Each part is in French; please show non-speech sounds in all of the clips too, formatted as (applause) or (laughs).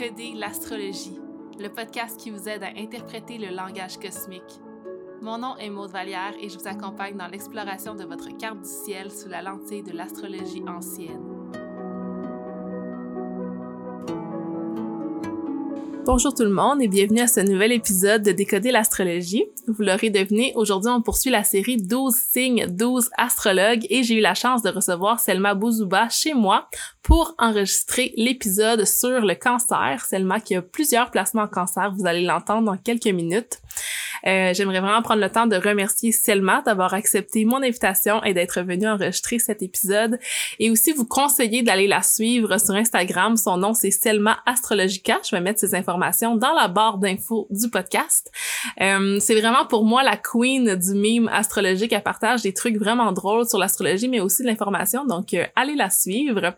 Décoder l'astrologie, le podcast qui vous aide à interpréter le langage cosmique. Mon nom est Maude Vallière et je vous accompagne dans l'exploration de votre carte du ciel sous la lentille de l'astrologie ancienne. Bonjour tout le monde et bienvenue à ce nouvel épisode de Décoder l'astrologie. Vous l'aurez deviné, aujourd'hui on poursuit la série 12 signes, 12 astrologues et j'ai eu la chance de recevoir Selma Bouzouba chez moi pour enregistrer l'épisode sur le cancer. Selma qui a plusieurs placements en cancer, vous allez l'entendre dans quelques minutes. Euh, J'aimerais vraiment prendre le temps de remercier Selma d'avoir accepté mon invitation et d'être venue enregistrer cet épisode et aussi vous conseiller d'aller la suivre sur Instagram. Son nom c'est Selma Astrologica. Je vais mettre ses informations dans la barre d'infos du podcast. Euh, c'est vraiment pour moi la queen du meme astrologique. Elle partage des trucs vraiment drôles sur l'astrologie mais aussi de l'information. Donc euh, allez la suivre.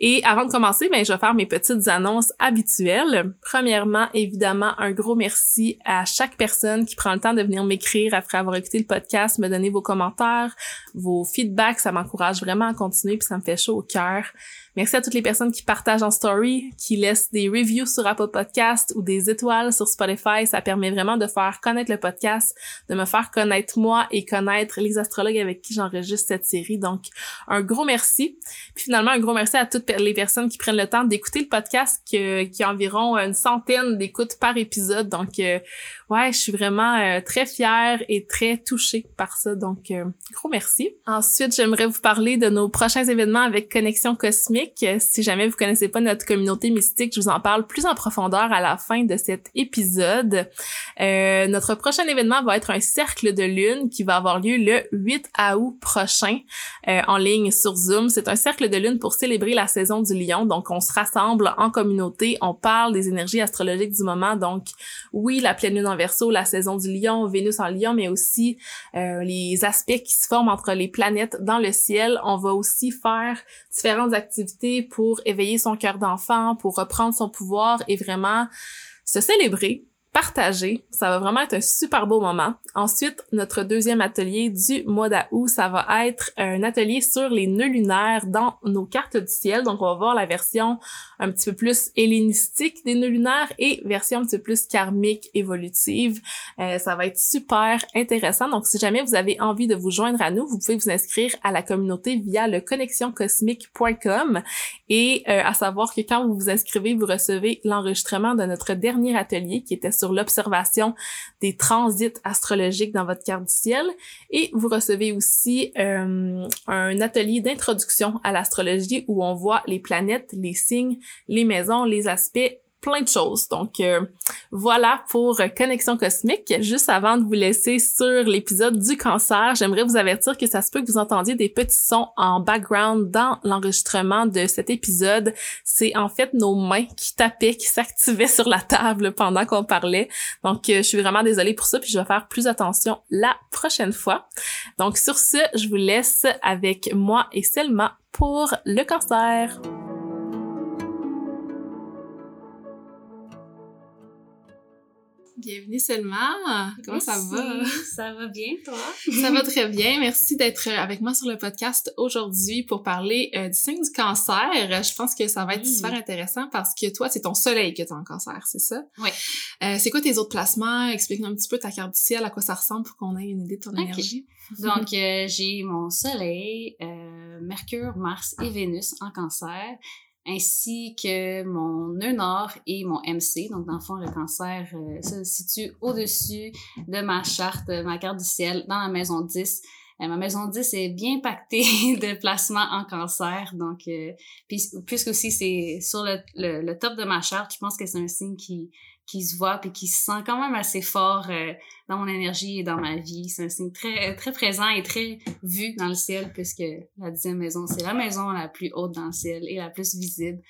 Et avant de commencer, ben je vais faire mes petites annonces habituelles. Premièrement, évidemment, un gros merci à chaque personne qui prend le temps de venir m'écrire après avoir écouté le podcast, me donner vos commentaires, vos feedbacks, ça m'encourage vraiment à continuer puis ça me fait chaud au cœur. Merci à toutes les personnes qui partagent en story, qui laissent des reviews sur Apple Podcast ou des étoiles sur Spotify. Ça permet vraiment de faire connaître le podcast, de me faire connaître moi et connaître les astrologues avec qui j'enregistre cette série. Donc, un gros merci. Puis finalement, un gros merci à toutes les personnes qui prennent le temps d'écouter le podcast, qui, qui a environ une centaine d'écoutes par épisode. Donc, euh, ouais, je suis vraiment euh, très fière et très touchée par ça. Donc, euh, gros merci. Ensuite, j'aimerais vous parler de nos prochains événements avec Connexion Cosmique si jamais vous connaissez pas notre communauté mystique, je vous en parle plus en profondeur à la fin de cet épisode. Euh, notre prochain événement va être un cercle de lune qui va avoir lieu le 8 août prochain euh, en ligne sur Zoom. C'est un cercle de lune pour célébrer la saison du lion. Donc, on se rassemble en communauté, on parle des énergies astrologiques du moment. Donc, oui, la pleine lune en verso, la saison du lion, Vénus en lion, mais aussi euh, les aspects qui se forment entre les planètes dans le ciel. On va aussi faire différentes activités pour éveiller son cœur d'enfant, pour reprendre son pouvoir et vraiment se célébrer partager. Ça va vraiment être un super beau moment. Ensuite, notre deuxième atelier du mois d'août, ça va être un atelier sur les nœuds lunaires dans nos cartes du ciel. Donc, on va voir la version un petit peu plus hellénistique des nœuds lunaires et version un petit peu plus karmique, évolutive. Euh, ça va être super intéressant. Donc, si jamais vous avez envie de vous joindre à nous, vous pouvez vous inscrire à la communauté via le connexioncosmique.com et euh, à savoir que quand vous vous inscrivez, vous recevez l'enregistrement de notre dernier atelier qui était sur sur l'observation des transits astrologiques dans votre carte du ciel. Et vous recevez aussi euh, un atelier d'introduction à l'astrologie où on voit les planètes, les signes, les maisons, les aspects plein de choses. Donc euh, voilà pour Connexion Cosmique. Juste avant de vous laisser sur l'épisode du cancer, j'aimerais vous avertir que ça se peut que vous entendiez des petits sons en background dans l'enregistrement de cet épisode. C'est en fait nos mains qui tapaient, qui s'activaient sur la table pendant qu'on parlait. Donc euh, je suis vraiment désolée pour ça, puis je vais faire plus attention la prochaine fois. Donc sur ce, je vous laisse avec moi et Selma pour le cancer. Bienvenue Selma. Comment ça va? Ça va bien, toi? (laughs) ça va très bien. Merci d'être avec moi sur le podcast aujourd'hui pour parler euh, du signe du cancer. Je pense que ça va être super intéressant parce que toi, c'est ton soleil que tu as en cancer, c'est ça? Oui. Euh, c'est quoi tes autres placements? Explique-nous un petit peu ta carte du ciel, à quoi ça ressemble pour qu'on ait une idée de ton énergie. (laughs) Donc, euh, j'ai mon soleil, Mercure, Mars et Vénus en cancer ainsi que mon nœud nord et mon MC. Donc, dans le fond, le cancer euh, se situe au-dessus de ma charte, ma carte du ciel, dans la maison 10. Euh, ma maison 10 est bien pactée (laughs) de placements en cancer. Donc, euh, puis, puisque aussi c'est sur le, le, top de ma charte, je pense que c'est un signe qui, qui se voit puis qui se sent quand même assez fort euh, dans mon énergie et dans ma vie. C'est un signe très très présent et très vu dans le ciel puisque la dixième maison, c'est la maison la plus haute dans le ciel et la plus visible.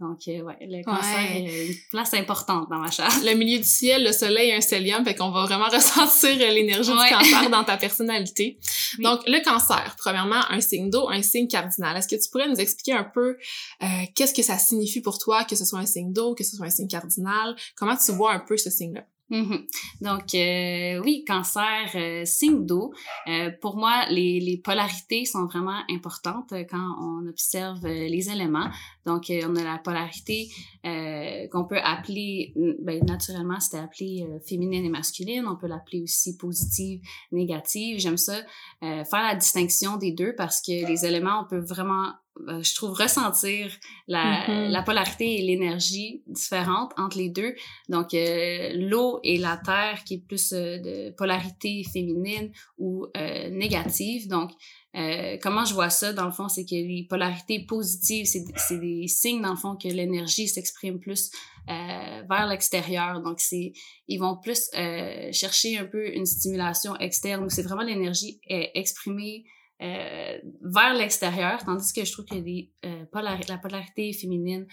Donc, euh, ouais, le cancer est une place importante dans ma charte. Le milieu du ciel, le soleil, un stellium, fait qu'on va vraiment (laughs) ressentir l'énergie du cancer dans ta personnalité. Donc, le cancer, premièrement, un signe d'eau, un signe cardinal. Est-ce que tu pourrais nous expliquer un peu euh, qu'est-ce que ça signifie pour toi, que ce soit un signe d'eau, que ce soit un signe cardinal? Comment tu vois un peu ce signe-là? Mhm. Donc, euh, oui, cancer, euh, signe d'eau. Euh, pour moi, les, les, polarités sont vraiment importantes euh, quand on observe euh, les éléments. Donc, on a la polarité qu'on peut appeler, ben, naturellement, c'était appelé féminine et masculine. On peut l'appeler aussi positive, négative. J'aime ça, faire la distinction des deux parce que les éléments, on peut vraiment je trouve ressentir la, Mhm. la polarité et l'énergie différente entre les deux. Donc euh, l'eau et la terre qui est plus euh, de polarité féminine ou euh, négative. Donc euh, comment je vois ça dans le fond, c'est que les polarités positives, c'est des signes dans le fond que l'énergie s'exprime plus euh, vers l'extérieur. Donc c'est ils vont plus euh, chercher un peu une stimulation externe où c'est vraiment l'énergie est exprimée euh, vers l'extérieur, tandis que je trouve que les, euh, la polarité féminine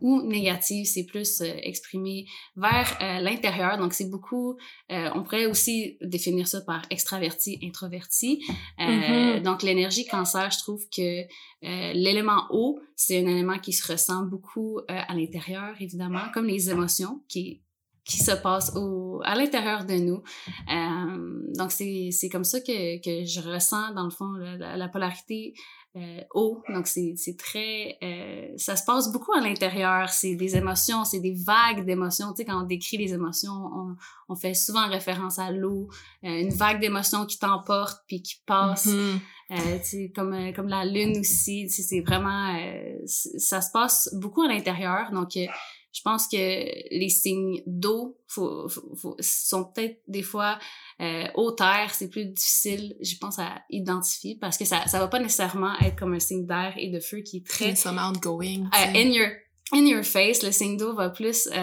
ou négative, c'est plus euh, exprimé vers euh, l'intérieur. Donc, c'est beaucoup, on pourrait aussi définir ça par extraverti, introverti. Mhm. Donc, l'énergie cancer, je trouve que l'élément eau, c'est un élément qui se ressent beaucoup à l'intérieur, évidemment, comme les émotions qui qui se passent au, à l'intérieur de nous. Euh, donc, c'est, c'est comme ça que, que je ressens, dans le fond, la, la, la polarité euh, eau. Donc, c'est, c'est très... Euh, ça se passe beaucoup à l'intérieur. C'est des émotions, c'est des vagues d'émotions. Tu sais, quand on décrit les émotions, on, on fait souvent référence à l'eau. Euh, une vague d'émotions qui t'emporte puis qui passe. Euh, tu sais, comme, euh, comme la lune aussi. Tu sais, c'est vraiment... Euh, ça se passe beaucoup à l'intérieur. Donc, euh, je pense que les signes d'eau faut, faut, faut- sont peut-être des fois euh, terre c'est plus difficile je pense à identifier parce que ça ça va pas nécessairement être comme un signe d'air et de feu qui est très outgoing. euh, in your in your face le signe d'eau va plus euh,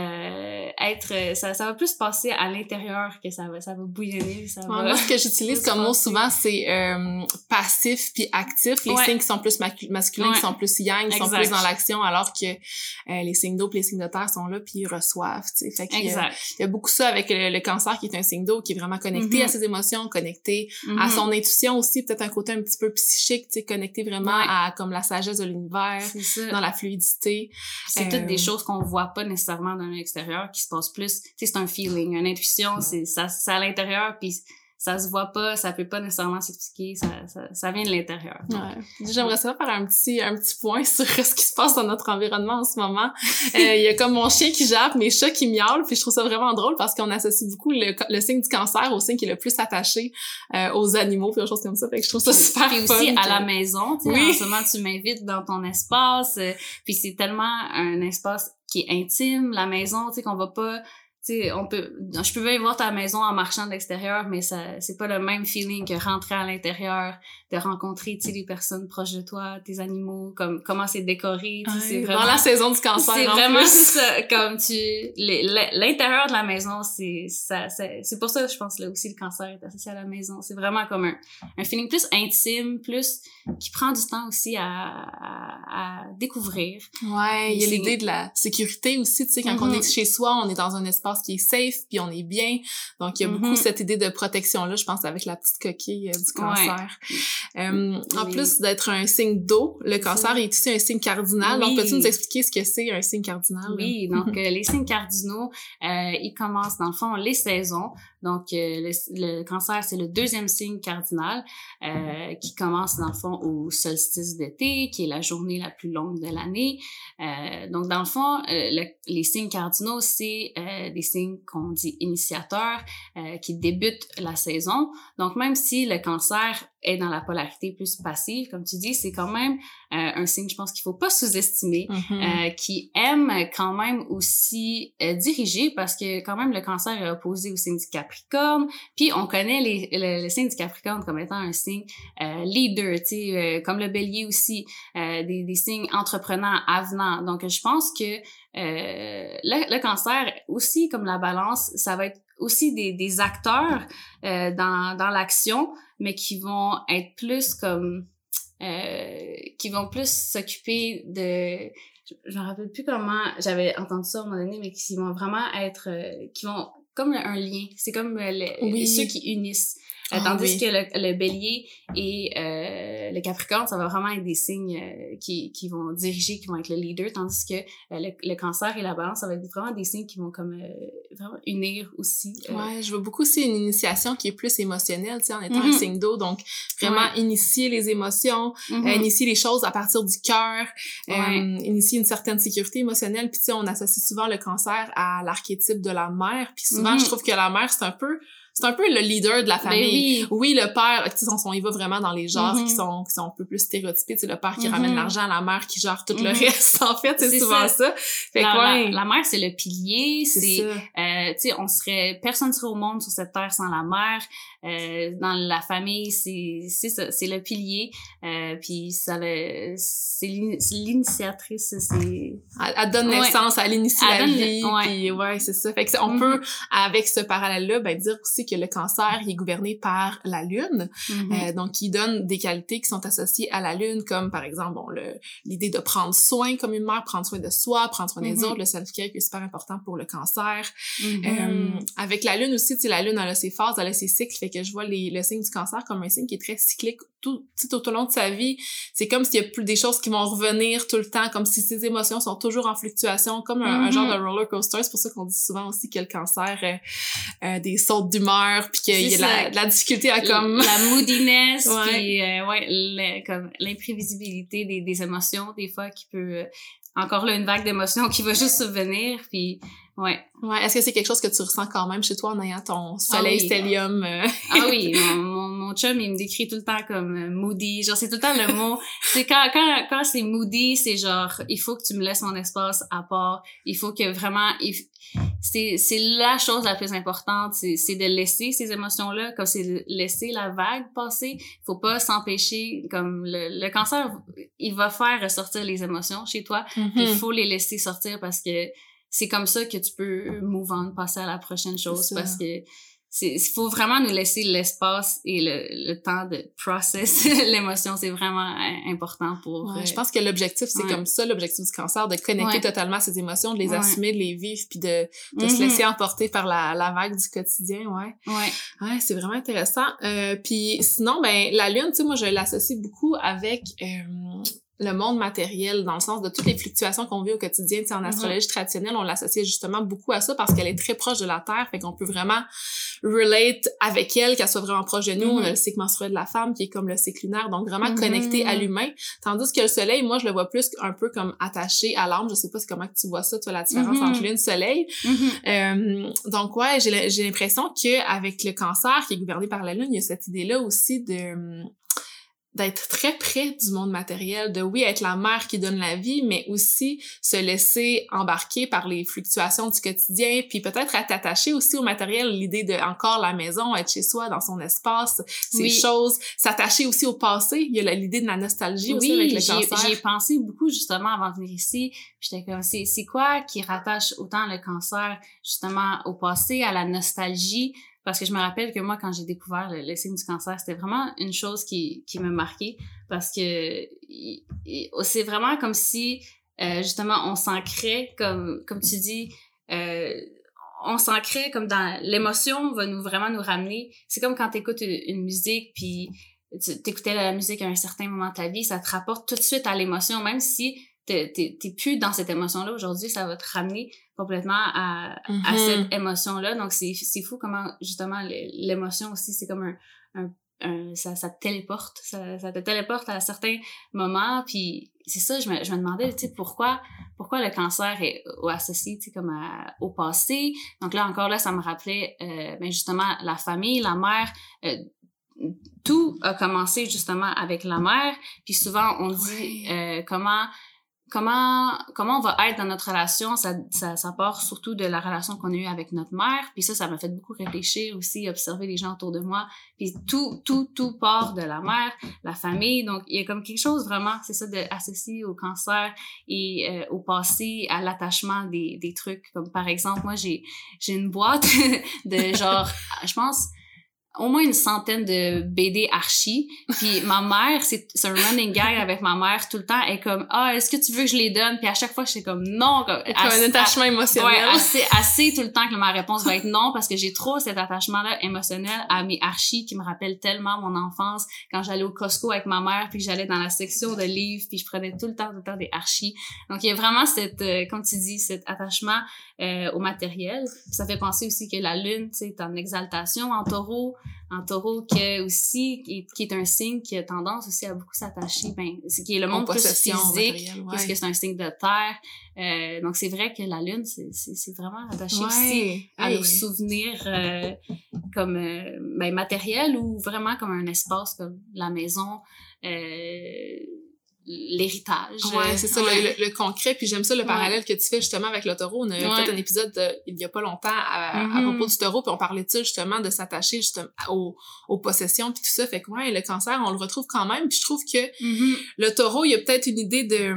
être euh, ça ça va plus passer à l'intérieur que ça va ça va bouillonner ça Ouais, va moi, ce que j'utilise comme mot souvent, c'est euh, passif puis actif. Les Ouais. signes qui sont plus masculins, Ouais. qui sont plus yang, qui sont plus dans l'action, alors que euh, les signes d'eau puis les signes de terre sont là puis ils reçoivent. tu sais. Fait y a- il y a beaucoup ça avec le, le cancer qui est un signe d'eau, qui est vraiment connecté Mhm. à ses émotions, connecté à Mhm. son intuition aussi, peut-être un côté un petit peu psychique, connecté vraiment à comme la sagesse de l'univers, dans la fluidité. C'est Euh, toutes des choses qu'on voit pas nécessairement dans l'extérieur, qui se passent plus. Tu sais, c'est un feeling, une intuition, c'est ça, c'est à l'intérieur, puis ça se voit pas, ça peut pas nécessairement s'expliquer, ça, ça, ça vient de l'intérieur. Ouais. J'aimerais ça faire un petit un petit point (laughs) sur ce qui se passe dans notre environnement en ce moment. (laughs) Euh, Il y a comme mon chien qui jappe, mes chats qui miaulent, puis je trouve ça vraiment drôle parce qu'on associe beaucoup le, le signe du cancer au signe qui est le plus attaché euh, aux animaux, puis des choses comme ça. Fait que je trouve ça super fun aussi à la maison, tu sais, Oui. en ce moment, tu m'invites dans ton espace, euh, puis c'est tellement un espace qui est intime, la maison, tu sais, qu'on va pas, sais, on peut, je peux bien voir ta maison en marchant de l'extérieur, mais ça, c'est pas le même feeling que rentrer à l'intérieur, de rencontrer, tu les personnes proches de toi, tes animaux, comme, comment c'est décoré, c'est vraiment... dans la saison du cancer. C'est en vraiment ça, comme tu, l'intérieur de la maison, c'est ça, c'est pour ça que je pense là aussi le cancer est associé à la maison. C'est vraiment comme un, un feeling plus intime, plus qui prend du temps aussi à, à, à découvrir. Ouais, il y a l'idée de la sécurité aussi, tu sais, quand on Mhm. est chez soi, on est dans un espace qui est safe, puis on est bien. Donc, il y a beaucoup Mhm. cette idée de protection-là, je pense, avec la petite coquille euh, du cancer. Euh, en plus d'être un signe d'eau, le cancer est aussi un signe cardinal. Donc, Oui. peux-tu nous expliquer ce que c'est un signe cardinal? Oui, donc (laughs) euh, les signes cardinaux, ils commencent dans le fond les saisons. Donc euh, le, cancer, c'est le deuxième signe cardinal euh, qui commence dans le fond au solstice d'été, qui est la journée la plus longue de l'année. Euh, donc dans le fond, euh, le- les signes cardinaux, c'est des signes qu'on dit initiateurs qui débutent la saison. Donc même si le cancer est dans la polarité plus passive, comme tu dis, c'est quand même euh, un signe, je pense qu'il faut pas sous-estimer Mhm. euh, qui aime quand même aussi euh, diriger parce que quand même le cancer est opposé au signe du Capricorne. Puis on connaît les, le, le signe du Capricorne comme étant un signe euh, leader, tu sais, euh, comme le Bélier aussi, euh, des, des signes entreprenants, avenants. Donc je pense que euh, le, le cancer aussi comme la Balance, ça va être aussi des, des acteurs euh, dans, dans l'action, mais qui vont être plus comme euh, qui vont plus s'occuper de je, je me rappelle plus comment j'avais entendu ça à un moment donné mais qui vont vraiment être euh, qui vont comme un lien c'est comme euh, le- Oui. ceux qui unissent Euh, Ah tandis oui. que le, le bélier est euh, le Capricorne, ça va vraiment être des signes euh, qui, qui vont diriger, qui vont être le leader, tandis que le, le, Cancer et la Balance, ça va être vraiment des signes qui vont comme vraiment unir aussi. Ouais, je veux beaucoup aussi une initiation qui est plus émotionnelle, tu sais, en étant un mm-hmm. signe d'eau, donc vraiment initier les émotions, mm-hmm. initier les choses à partir du cœur, initier une certaine sécurité émotionnelle, puis tu sais, on associe souvent le Cancer à l'archétype de la mère, puis souvent, je mm-hmm. trouve que la mère, c'est un peu c'est un peu le leader de la ben famille. oui. le père, tu sais, on, y va vraiment dans les genres qui mm-hmm. sont qui sont un peu plus stéréotypés, c'est le père qui ramène mm-hmm. l'argent, la mère qui gère tout le mm-hmm. reste. (laughs) En fait, c'est souvent ça. Fait la, la, mère c'est le pilier, c'est euh, tu sais, on serait personne serait au monde sur cette terre sans la mère. Euh, dans la famille, c'est c'est ça, c'est le pilier. Euh, puis ça le c'est l'initiatrice, c'est elle, donne naissance, elle initie la vie. Puis ouais, c'est ça. Fait que on peut avec ce parallèle là ben dire aussi que le cancer il est gouverné par la lune, mm-hmm. euh, donc il donne des qualités qui sont associées à la lune, comme par exemple bon l'idée de prendre soin comme une mère, prendre soin de soi, prendre soin des mm-hmm. autres, le self-care qui est super important pour le cancer. Mm-hmm. euh, avec la lune aussi, tu sais, la lune elle a ses phases, elle a ses cycles, que je vois les, le signe du cancer comme un signe qui est très cyclique tout, tout au long de sa vie. C'est comme s'il y a plus des choses qui vont revenir tout le temps, comme si ses émotions sont toujours en fluctuation, comme un, genre de roller coaster. C'est pour ça qu'on dit souvent aussi que le cancer euh, euh des sautes d'humeur, puis qu'il y a la, difficulté à comme la moodiness (laughs) puis euh, ouais comme l'imprévisibilité des, des émotions des fois qui peut euh, encore là une vague d'émotions qui va juste se venir puis ouais. Ouais est-ce que c'est quelque chose que tu ressens quand même chez toi en ayant ton ah soleil stellium euh? ah oui mon, mon, chum il me décrit tout le temps comme moody. Genre c'est tout le temps le mot. (laughs) C'est quand quand quand c'est moody c'est genre il faut que tu me laisses mon espace à part. Il faut que vraiment il, c'est la chose la plus importante c'est c'est de laisser ces émotions là comme c'est de laisser la vague passer. Faut pas s'empêcher comme le, le cancer il va faire ressortir les émotions chez toi. Mm-hmm. il faut les laisser sortir parce que c'est comme ça que tu peux move on passer à la prochaine chose parce que il faut vraiment nous laisser l'espace et le, le, temps de process (laughs) l'émotion. C'est vraiment euh, important pour ouais, je pense que l'objectif c'est comme ça l'objectif du cancer de connecter totalement à ces émotions de les assumer de les vivre puis de, de se mm-hmm. laisser emporter par la, la vague du quotidien ouais. Ouais, ouais c'est vraiment intéressant. Euh, puis sinon ben la lune tu sais moi je l'associe beaucoup avec euh, le monde matériel dans le sens de toutes les fluctuations qu'on vit au quotidien. En mhm. astrologie traditionnelle, on l'associe justement beaucoup à ça parce qu'elle est très proche de la Terre, fait qu'on peut vraiment relate avec elle, qu'elle soit vraiment proche de nous. On a mhm. le cycle menstruel de la femme qui est comme le cycle lunaire, donc vraiment connecté à mhm. l'humain. Tandis que le soleil, moi, je le vois plus un peu comme attaché à l'âme. Je sais pas comment tu vois ça, toi, la différence entre lune et soleil. Euh, donc, ouais, j'ai l'impression que avec le cancer qui est gouverné par la lune, il y a cette idée-là aussi de d'être très près du monde matériel, de oui être la mère qui donne la vie, mais aussi se laisser embarquer par les fluctuations du quotidien, puis peut-être être attaché aussi au matériel, l'idée de encore la maison, être chez soi, dans son espace, ces choses, s'attacher aussi au passé. Il y a l'idée de la nostalgie aussi avec le cancer. J'y ai pensé beaucoup justement avant de venir ici. J'étais comme c'est c'est quoi qui rattache autant le cancer justement au passé, à la nostalgie? Parce que je me rappelle que moi, quand j'ai découvert le, signe du cancer, c'était vraiment une chose qui, qui me marquait parce que c'est vraiment comme si, euh, justement, on s'ancrait, comme, comme tu dis, euh, on s'ancrait comme dans l'émotion va nous vraiment nous ramener. C'est comme quand tu écoutes une, musique puis tu écoutais la musique à un certain moment de ta vie, ça te rapporte tout de suite à l'émotion, même si t'es plus dans cette émotion-là aujourd'hui, ça va te ramener complètement à, à mm-hmm. cette émotion-là. Donc, c'est fou comment, justement, l'émotion aussi, c'est comme un, un, ça, ça te téléporte, ça, ça te téléporte à certains moments, puis c'est ça, je me, je me demandais, tu sais, pourquoi, pourquoi le cancer est associé, tu sais, comme au passé? Donc là, encore là, ça me rappelait, euh, ben justement, la famille, la mère, euh, tout a commencé justement avec la mère, puis souvent on dit euh, comment comment comment on va être dans notre relation ça, ça, ça part surtout de la relation qu'on a eue avec notre mère. Puis ça ça m'a fait beaucoup réfléchir aussi observer les gens autour de moi. Puis tout tout tout part de la mère la famille. Donc il y a comme quelque chose vraiment c'est ça de associé au cancer et euh, au passé à l'attachement des, des trucs. Comme par exemple moi j'ai j'ai une boîte (laughs) de genre je pense au moins une centaine de BD archis. Puis ma mère, c'est un running gag avec ma mère tout le temps. Elle est comme ah est-ce que tu veux que je les donne Puis à chaque fois je suis comme non. Comme, un attachement émotionnel. Ouais, assez assez tout le temps que ma réponse va être non parce que j'ai trop cet attachement là émotionnel à mes archis qui me rappellent tellement mon enfance quand j'allais au Costco avec ma mère puis que j'allais dans la section de livres puis je prenais tout le temps tout le temps des archis. Donc il y a vraiment cette euh, comme tu dis cet attachement euh, au matériel. ça fait penser aussi que la lune, tu sais, est en exaltation en taureau, en taureau que aussi qui est, qui est, un signe qui a tendance aussi à beaucoup s'attacher ben c'est qui est le monde plus physique parce que c'est un signe de terre. Euh, donc c'est vrai que la lune c'est c'est vraiment attaché aussi à nos souvenirs euh, comme euh, ben, matériel ou vraiment comme un espace comme la maison euh, l'héritage. Ouais, c'est ça, Le, le, concret. Puis j'aime ça, le parallèle que tu fais justement avec le taureau. On a fait un épisode il y a pas longtemps à, mm-hmm. propos du taureau, puis on parlait de ça justement, de s'attacher justement aux, aux, possessions, puis tout ça. Fait que ouais, le cancer, on le retrouve quand même. Puis je trouve que mm-hmm. le taureau, il y a peut-être une idée de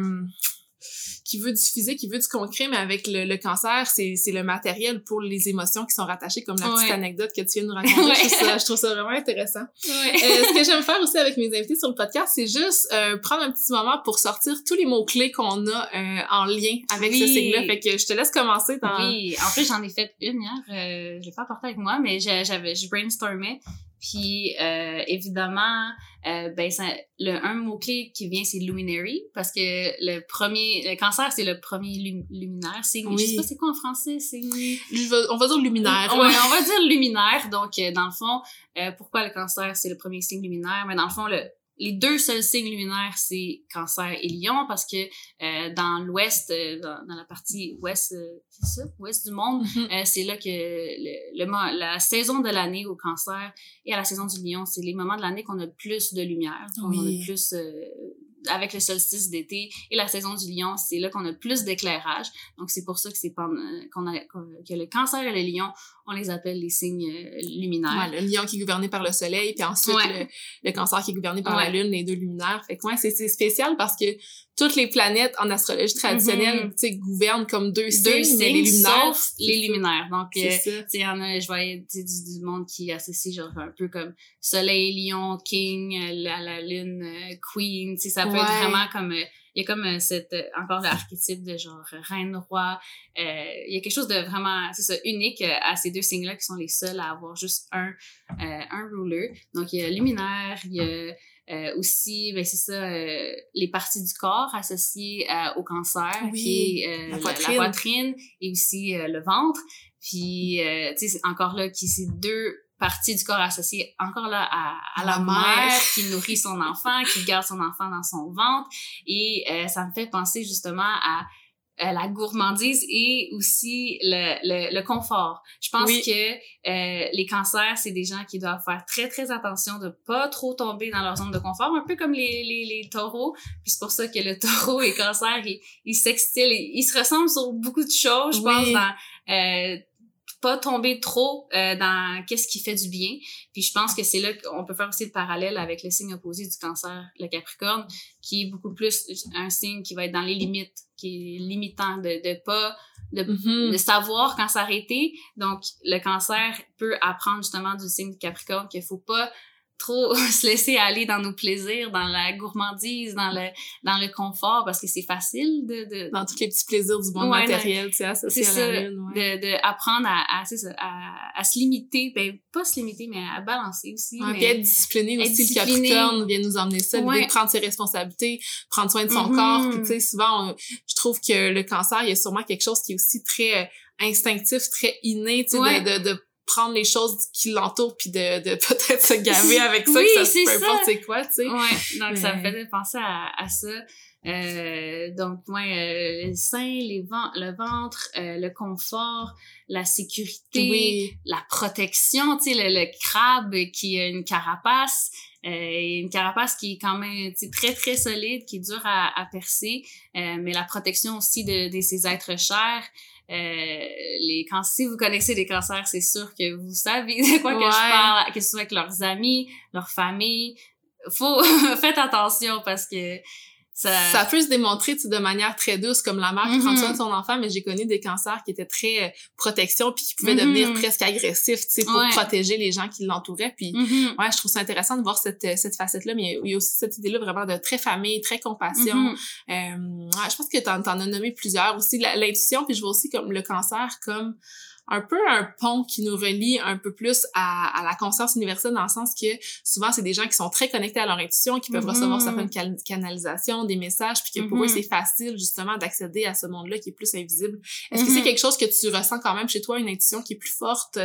qui veut du physique, qui veut du concret, mais avec le, le cancer, c'est, c'est le matériel pour les émotions qui sont rattachées, comme la petite anecdote que tu viens de nous raconter. je, trouve ça, je, trouve ça, vraiment intéressant. Euh, ce que j'aime faire aussi avec mes invités sur le podcast, c'est juste euh, prendre un petit moment pour sortir tous les mots-clés qu'on a euh, en lien avec ce signe-là. Fait que je te laisse commencer dans... Oui, en plus, j'en ai fait une hier. Euh, je l'ai pas apporté avec moi, mais j'avais, je brainstormais. Puis euh, évidemment, euh, ben ça, le un mot clé qui vient c'est luminary parce que le premier le cancer c'est le premier luminaire. C'est je sais pas c'est quoi en français c'est on va dire luminaire. Ouais, on va dire luminaire. Donc euh, dans le fond, euh, pourquoi le cancer c'est le premier signe luminaire? Mais dans le fond le les deux seuls signes luminaires, c'est Cancer et Lion, parce que euh, dans l'ouest, euh, dans, la partie ouest, euh, c'est ça, ouest du monde, mm-hmm. (laughs) c'est là que le, la saison de l'année au Cancer et à la saison du Lion, c'est les moments de l'année qu'on a le plus de lumière, qu'on a le plus avec le solstice d'été et la saison du lion, c'est là qu'on a plus d'éclairage. Donc, c'est pour ça que c'est qu'on a, que le cancer et le lion, on les appelle les signes euh, luminaires. le lion qui est gouverné par le soleil, puis ensuite le, cancer qui est gouverné par la lune, les deux luminaires. Fait que ouais, c'est spécial parce que toutes les planètes en astrologie traditionnelle, tu sais, gouvernent comme deux, signes, mais les luminaires. Sauf les luminaires. Donc, euh, tu sais, y en a, je voyais du, du monde qui associe genre un peu comme soleil, lion, king, euh, la, la lune, euh, queen, tu sais, ça peut être vraiment comme, il y a comme cette, encore l'archétype de genre reine, roi, il y a quelque chose de vraiment, c'est ça, unique à ces deux signes-là qui sont les seuls à avoir juste un, un ruler. Donc, il y a luminaire, il y a euh, aussi, ben c'est ça, euh, les parties du corps associées euh, au cancer, qui est la poitrine. et aussi le ventre. Puis, tu sais, encore là, qui c'est deux parties du corps associées encore là à, à la, mère, qui nourrit son enfant, qui garde son enfant dans son ventre. Et ça me fait penser justement à euh, la gourmandise et aussi le, le, le confort. Je pense que euh, les cancers, c'est des gens qui doivent faire très, très attention de pas trop tomber dans leur zone de confort, un peu comme les, les, les taureaux. Puis c'est pour ça que le (laughs) taureau et cancer, ils il s'extilent, ils se ressemblent sur beaucoup de choses, je pense, dans... Euh, pas tomber trop euh, dans qu'est-ce qui fait du bien. Puis je pense que c'est là qu'on peut faire aussi le parallèle avec le signe opposé du cancer, le Capricorne, qui est beaucoup plus un signe qui va être dans les limites, qui est limitant de, de pas de, mm-hmm. de savoir quand s'arrêter. Donc le cancer peut apprendre justement du signe du Capricorne qu'il faut pas trop (laughs) se laisser aller dans nos plaisirs, dans la gourmandise, dans le dans le confort parce que c'est facile de, de dans tous les petits plaisirs du monde matériel, tu sais associé à la lune, ouais. de, de apprendre à à, à, à se limiter, ben pas se limiter mais à balancer aussi, ouais, mais être discipliné aussi le Capricorne vient nous emmener ça, de prendre ses responsabilités, prendre soin de son mm-hmm. corps, puis tu sais souvent je trouve que le cancer, il y a sûrement quelque chose qui est aussi très instinctif, très inné, tu sais de, de prendre les choses qui l'entourent puis de, de (laughs) peut-être se gaver avec ça, que ça peu importe c'est quoi, tu sais. Ouais, donc ça me faisait penser à, à ça. Euh, donc, moi, euh, les seins, les le ventre, euh, le confort, la sécurité, la protection, tu sais, le, le, crabe qui a une carapace, une carapace qui est quand même très, très solide, qui est dure à, à percer, euh, mais la protection aussi de, de ces êtres chers. Euh, les quand si vous connaissez des cancers, c'est sûr que vous savez de quoi que je parle, que ce soit avec leurs amis, leur famille. Faut (laughs) faites attention parce que ça... peut se démontrer de manière très douce, comme la mère qui prend soin de son enfant, mais j'ai connu des cancers qui étaient très euh, protection, puis qui pouvaient devenir presque agressifs, tu sais, pour Ouais. protéger les gens qui l'entouraient. Puis Mhm. ouais, je trouve ça intéressant de voir cette, euh, cette facette-là, mais il y a aussi cette idée-là vraiment de très famille, très compassion. Mhm. Euh, ouais, je pense que t'en, t'en as nommé plusieurs aussi. L'intuition, puis je vois aussi comme le cancer comme un peu un pont qui nous relie un peu plus à, à la conscience universelle dans le sens que souvent c'est des gens qui sont très connectés à leur intuition, qui peuvent Mhm. recevoir certaines cal- canalisations, des messages, puis que pour Mhm. eux c'est facile justement d'accéder à ce monde-là qui est plus invisible. Est-ce que Mhm. c'est quelque chose que tu ressens quand même chez toi, une intuition qui est plus forte?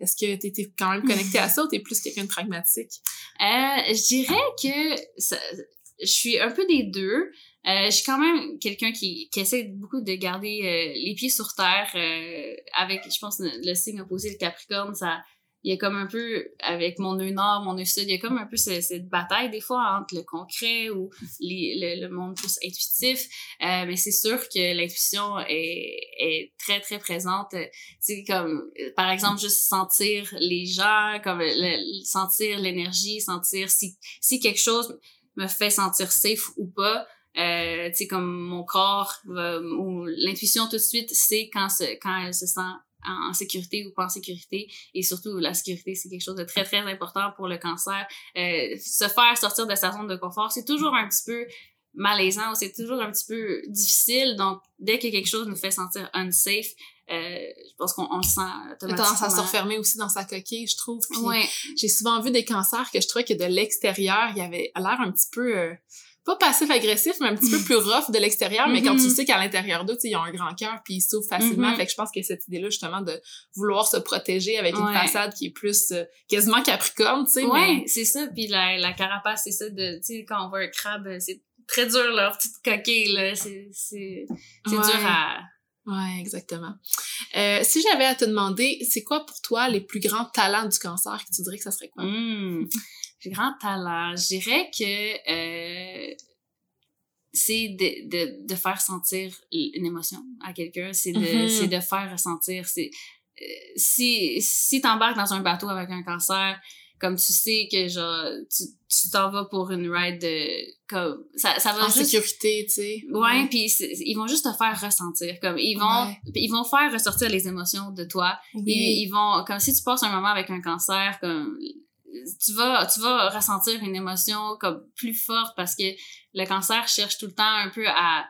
Est-ce que t'es, t'es quand même connecté à (laughs) ça ou t'es plus quelqu'un de pragmatique? Euh, je dirais que ça- je suis un peu des deux. Euh, je suis quand même quelqu'un qui, qui essaie beaucoup de garder euh, les pieds sur terre euh, avec, je pense, le, signe opposé, le Capricorne, ça, il y a comme un peu, avec mon nœud nord, mon nœud sud, il y a comme un peu ce- cette bataille des fois entre le concret ou les, le, le monde plus intuitif. Euh, mais c'est sûr que l'intuition est, est très, très présente. C'est comme, par exemple, juste sentir les gens, comme le- sentir l'énergie, sentir si, si quelque chose me fait sentir safe ou pas. Euh, tu sais, comme mon corps va- ou l'intuition tout de suite sait quand, se, quand elle se sent en, en sécurité ou pas en sécurité. Et surtout, la sécurité, c'est quelque chose de très, très important pour le cancer. Euh, se faire sortir de sa zone de confort, c'est toujours un petit peu malaisant, c'est toujours un petit peu difficile. Donc, dès que quelque chose nous fait sentir unsafe, euh, je pense qu'on on le sent T'as tendance à se automatiquement. refermer aussi dans sa coquille, je trouve. Ouais. j'ai souvent vu des cancers que je trouvais que de l'extérieur, il y avait l'air un petit peu euh, pas passif-agressif, mais un petit peu plus (laughs) rough de l'extérieur. Mais quand tu Mhm. sais qu'à l'intérieur d'eux, tu sais, ils ont un grand cœur puis ils s'ouvrent facilement. Mhm. Fait que je pense que cette idée-là, justement, de vouloir se protéger avec une façade qui est plus euh, quasiment capricorne, tu sais, Ouais, mais c'est ça. Puis la, la carapace, c'est ça de, tu sais, quand on voit un crabe, euh, c'est très dur, leur petite coquille, là. C'est, c'est, c'est Ouais. dur à... Ouais, exactement. Euh, si j'avais à te demander, c'est quoi pour toi les plus grands talents du cancer que tu dirais que ça serait quoi? Mmh. J'ai grand talent. Je dirais que euh, c'est de, de, de faire sentir une émotion à quelqu'un. C'est de, c'est de faire ressentir. C'est, euh, si si t'embarques dans un bateau avec un cancer, comme tu sais que genre tu tu t'en vas pour une ride de comme ça ça va En juste sécurité, tu sais. Ouais, puis c'est- ils vont juste te faire ressentir comme ils vont Ouais. ils vont faire ressortir les émotions de toi. Oui. Ils, ils vont comme si tu passes un moment avec un cancer comme tu vas tu vas ressentir une émotion comme plus forte parce que le cancer cherche tout le temps un peu à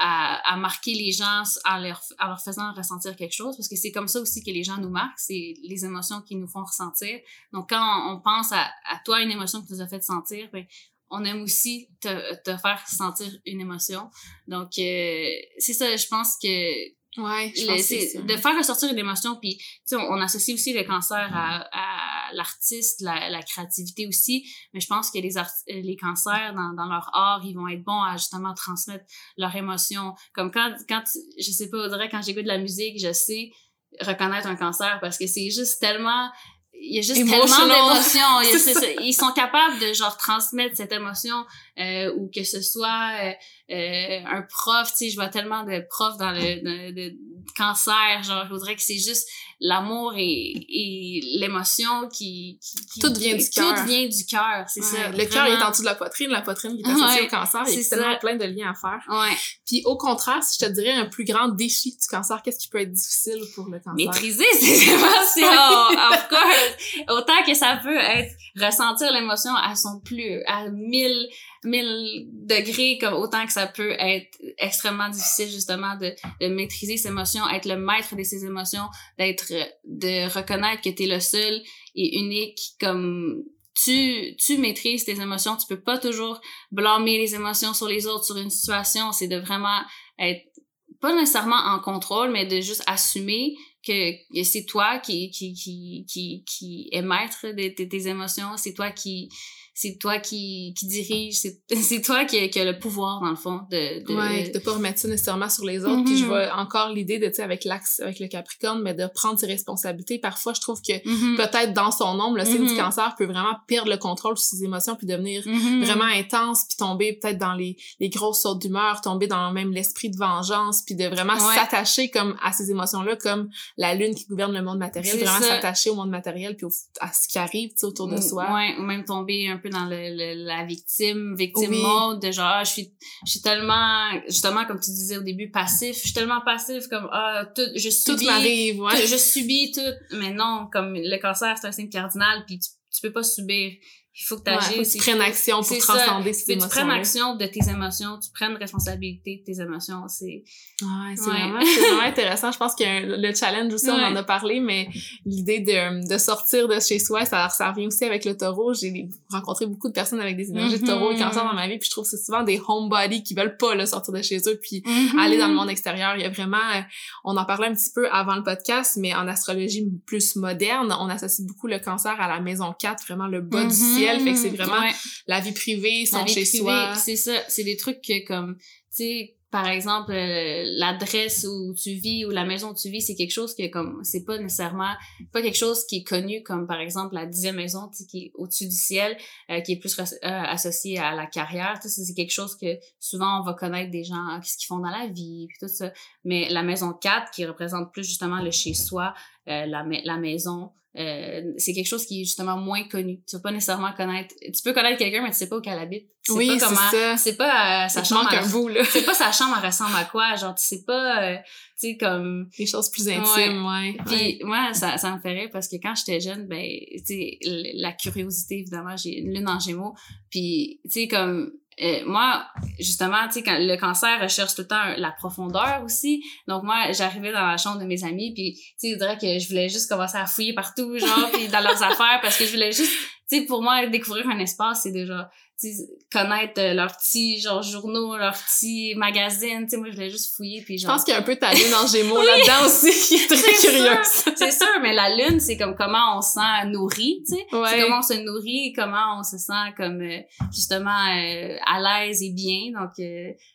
à, à marquer les gens en leur, en leur faisant ressentir quelque chose parce que c'est comme ça aussi que les gens nous marquent c'est les émotions qui nous font ressentir. Donc quand on, pense à, à toi une émotion tu nous as fait sentir ben on aime aussi te, te faire sentir une émotion. Donc euh, c'est ça je pense que Ouais, je le- pense c'est de faire ressortir une émotion puis tu sais on, on associe aussi le cancer à, à l'artiste la, la créativité aussi mais je pense que les les cancers dans, dans leur art ils vont être bons à justement transmettre leurs émotions. Comme quand quand je sais pas dirait quand j'écoute de la musique je sais reconnaître un cancer parce que c'est juste tellement il y a juste tellement d'émotions. (laughs) Ils sont capables de genre transmettre cette émotion euh, ou que ce soit euh, euh, un prof, tu sais, je vois tellement de profs dans le, dans le cancer, genre je voudrais que c'est juste l'amour et, et l'émotion qui, qui, qui- Tout vient du cœur. Tout vient du cœur, c'est Ouais, ça. Le cœur est en dessous de la poitrine, la poitrine qui est associée Ouais, au cancer. Il y a tellement plein de liens à faire. Ouais. Puis au contraire, si je te dirais un plus grand défi du cancer, qu'est-ce qui peut être difficile pour le cancer? Maîtriser ses (laughs) émotions, of course. Autant que ça peut être ressentir l'émotion à son plus, à mille, mille degrés, comme autant que ça peut être extrêmement difficile justement de, de maîtriser ses émotions, être le maître de ses émotions, d'être, de reconnaître que t'es le seul et unique, comme tu, tu maîtrises tes émotions, tu peux pas toujours blâmer les émotions sur les autres, sur une situation, c'est de vraiment être pas nécessairement en contrôle, mais de juste assumer que, c'est toi qui, qui, qui, qui, est maître de tes émotions, c'est toi qui, c'est toi qui, qui dirige, c'est, (laughs) c'est toi qui, qui a le pouvoir, dans le fond, de, de, Ouais, de pas remettre ça nécessairement sur les autres. Puis Mhm. je vois encore l'idée de, tu sais, avec l'axe, avec le Capricorne, mais de prendre ses responsabilités. Parfois, je trouve que Mhm. peut-être dans son ombre, le signe Mhm. du cancer peut vraiment perdre le contrôle sur ses émotions puis devenir Mhm. vraiment intense puis tomber peut-être dans les, les grosses sautes d'humeur, tomber dans même l'esprit de vengeance puis de vraiment Ouais. s'attacher comme à ces émotions-là comme la lune qui gouverne le monde matériel, vraiment s'attacher au monde matériel puis au- à ce qui arrive, tu sais, autour de soi. Ouais, ou même tomber un peu peu dans le, la victime, victime mode, de genre, ah, je suis, je suis tellement, justement, comme tu disais au début, passif. Je suis tellement passif, comme, ah, tout, je subis. Tout m'arrive, ouais. je subis tout. Mais non, comme le cancer, c'est un signe cardinal, puis tu, tu peux pas subir il faut que tu agisses. tu prennes action pour transcender ces émotions. Tu prennes action de tes émotions, tu prennes responsabilité de tes émotions. C'est ouais, c'est vraiment, vraiment intéressant. Je pense que le challenge aussi, on en a parlé, mais l'idée de, de sortir de chez soi, ça, ça revient aussi avec le taureau. J'ai rencontré beaucoup de personnes avec des énergies de taureau et cancer dans ma vie, puis je trouve que c'est souvent des homebodies qui veulent pas là, sortir de chez eux puis mm-hmm. aller dans le monde extérieur. Il y a vraiment, on en parlait un petit peu avant le podcast, mais en astrologie plus moderne, on associe beaucoup le cancer à la maison 4, vraiment le bas du ciel fait que c'est vraiment la vie privée, son chez soi. C'est ça, c'est des trucs que comme tu sais par exemple euh, l'adresse où tu vis ou la maison où tu vis c'est quelque chose que comme c'est pas nécessairement pas quelque chose qui est connu comme par exemple la dixième maison qui est au-dessus du ciel euh, qui est plus euh, associé à la carrière c'est quelque chose que souvent on va connaître des gens ce qu'ils font dans la vie puis tout ça mais la maison 4 qui représente plus justement le chez soi la, la maison euh, c'est quelque chose qui est justement moins connu. Tu vas pas nécessairement connaître. Tu peux connaître quelqu'un, mais tu sais pas où qu'elle habite. oui, c'est ça. C'est pas euh, sa chambre. Un bout, là. C'est pas sa chambre elle ressemble à quoi. Genre, tu sais pas. Euh, tu sais comme. Des choses plus intimes, ouais. Puis moi, ça, ça me ferait parce que quand j'étais jeune, ben, tu sais, la curiosité évidemment, j'ai une lune en Gémeaux. Puis tu sais comme euh, moi, justement, tu sais, quand le cancer recherche tout le temps la profondeur aussi. Donc moi, j'arrivais dans la chambre de mes amis, puis tu sais, je dirais que je voulais juste commencer à fouiller partout, genre, puis dans leurs (laughs) affaires, parce que je voulais juste, tu sais, pour moi, découvrir un espace, c'est déjà connaître euh, leurs petits genre journaux, leurs petits magazines, tu sais moi je voulais juste fouiller puis genre Je pense qu'il y a un peu ta lune en (laughs) Gémeaux là-dedans aussi (laughs) qui est très curieuse. c'est sûr, mais la lune c'est comme comment on se sent nourri, tu sais. C'est comment on se nourrit, comment on se sent comme euh, justement euh, à l'aise et bien. Donc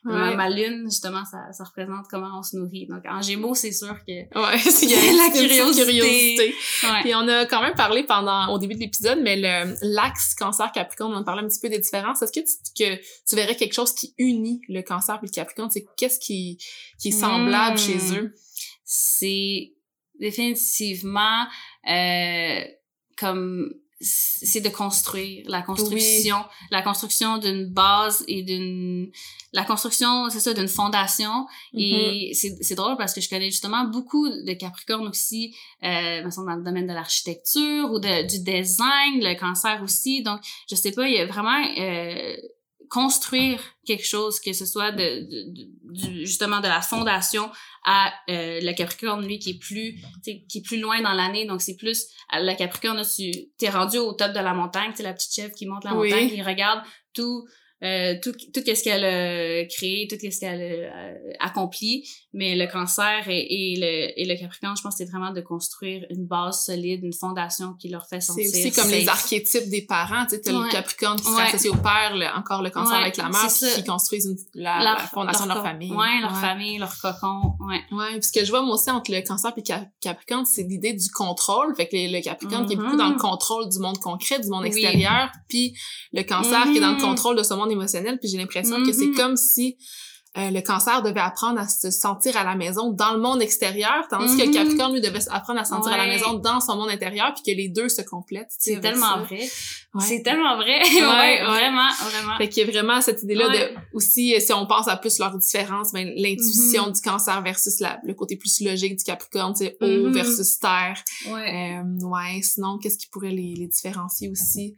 ma, lune justement ça, ça représente comment on se nourrit. Donc en Gémeaux, c'est sûr que Ouais, (laughs) c'est la curiosité. curiosité. Puis on a quand même parlé pendant au début de l'épisode mais le l'axe cancer Capricorne, on en parlait un petit peu des est-ce que tu, que tu verrais quelque chose qui unit le cancer et le capricorne? C'est qu'est-ce qui, qui est semblable chez hmm. eux? C'est définitivement euh, comme c'est de construire la construction la construction d'une base et d'une la construction c'est ça d'une fondation. Et mm-hmm. c'est c'est drôle parce que je connais justement beaucoup de Capricornes aussi euh, dans le domaine de l'architecture ou de, du design le cancer aussi. Donc je sais pas il y a vraiment euh, construire quelque chose, que ce soit de, de, justement de la fondation à euh, le Capricorne, lui, qui est plus qui est plus loin dans l'année. Donc, c'est plus le Capricorne, tu t'es rendu au top de la montagne, c'est la petite chèvre qui monte la montagne, qui regarde tout euh, tout, tout ce qu'elle a créé, tout ce qu'elle a euh, accompli. Mais le cancer et, et, le, et le capricorne, je pense que c'est vraiment de construire une base solide, une fondation qui leur fait sentir C'est aussi comme les archétypes des parents. Tu sais, le capricorne qui serait associé au père, encore le cancer avec la mère, qui construisent la, fondation de leur famille. Ouais, leur famille, leur cocon. Ouais. Ouais, puis ce que je vois moi aussi entre le cancer et le capricorne, c'est l'idée du contrôle. Fait que le, capricorne qui est beaucoup dans le mm-hmm. contrôle du monde concret, du monde extérieur, puis le cancer qui est dans le mm-hmm. contrôle de ce monde émotionnel, puis j'ai l'impression que c'est mm-hmm. comme si euh, le cancer devait apprendre à se sentir à la maison dans le monde extérieur, tandis que le mm-hmm. Capricorne, lui, devait apprendre à se sentir à la maison dans son monde intérieur, puis que les deux se complètent. C'est tellement vrai. C'est tellement vrai. ouais, (laughs) vraiment, vraiment. Fait qu'il y a vraiment cette idée-là de, aussi, si on pense à plus leur différence, ben, l'intuition mm-hmm. du cancer versus la, le côté plus logique du Capricorne, c'est eau versus terre. Ouais. Euh, ouais, sinon, qu'est-ce qui pourrait les, les différencier aussi?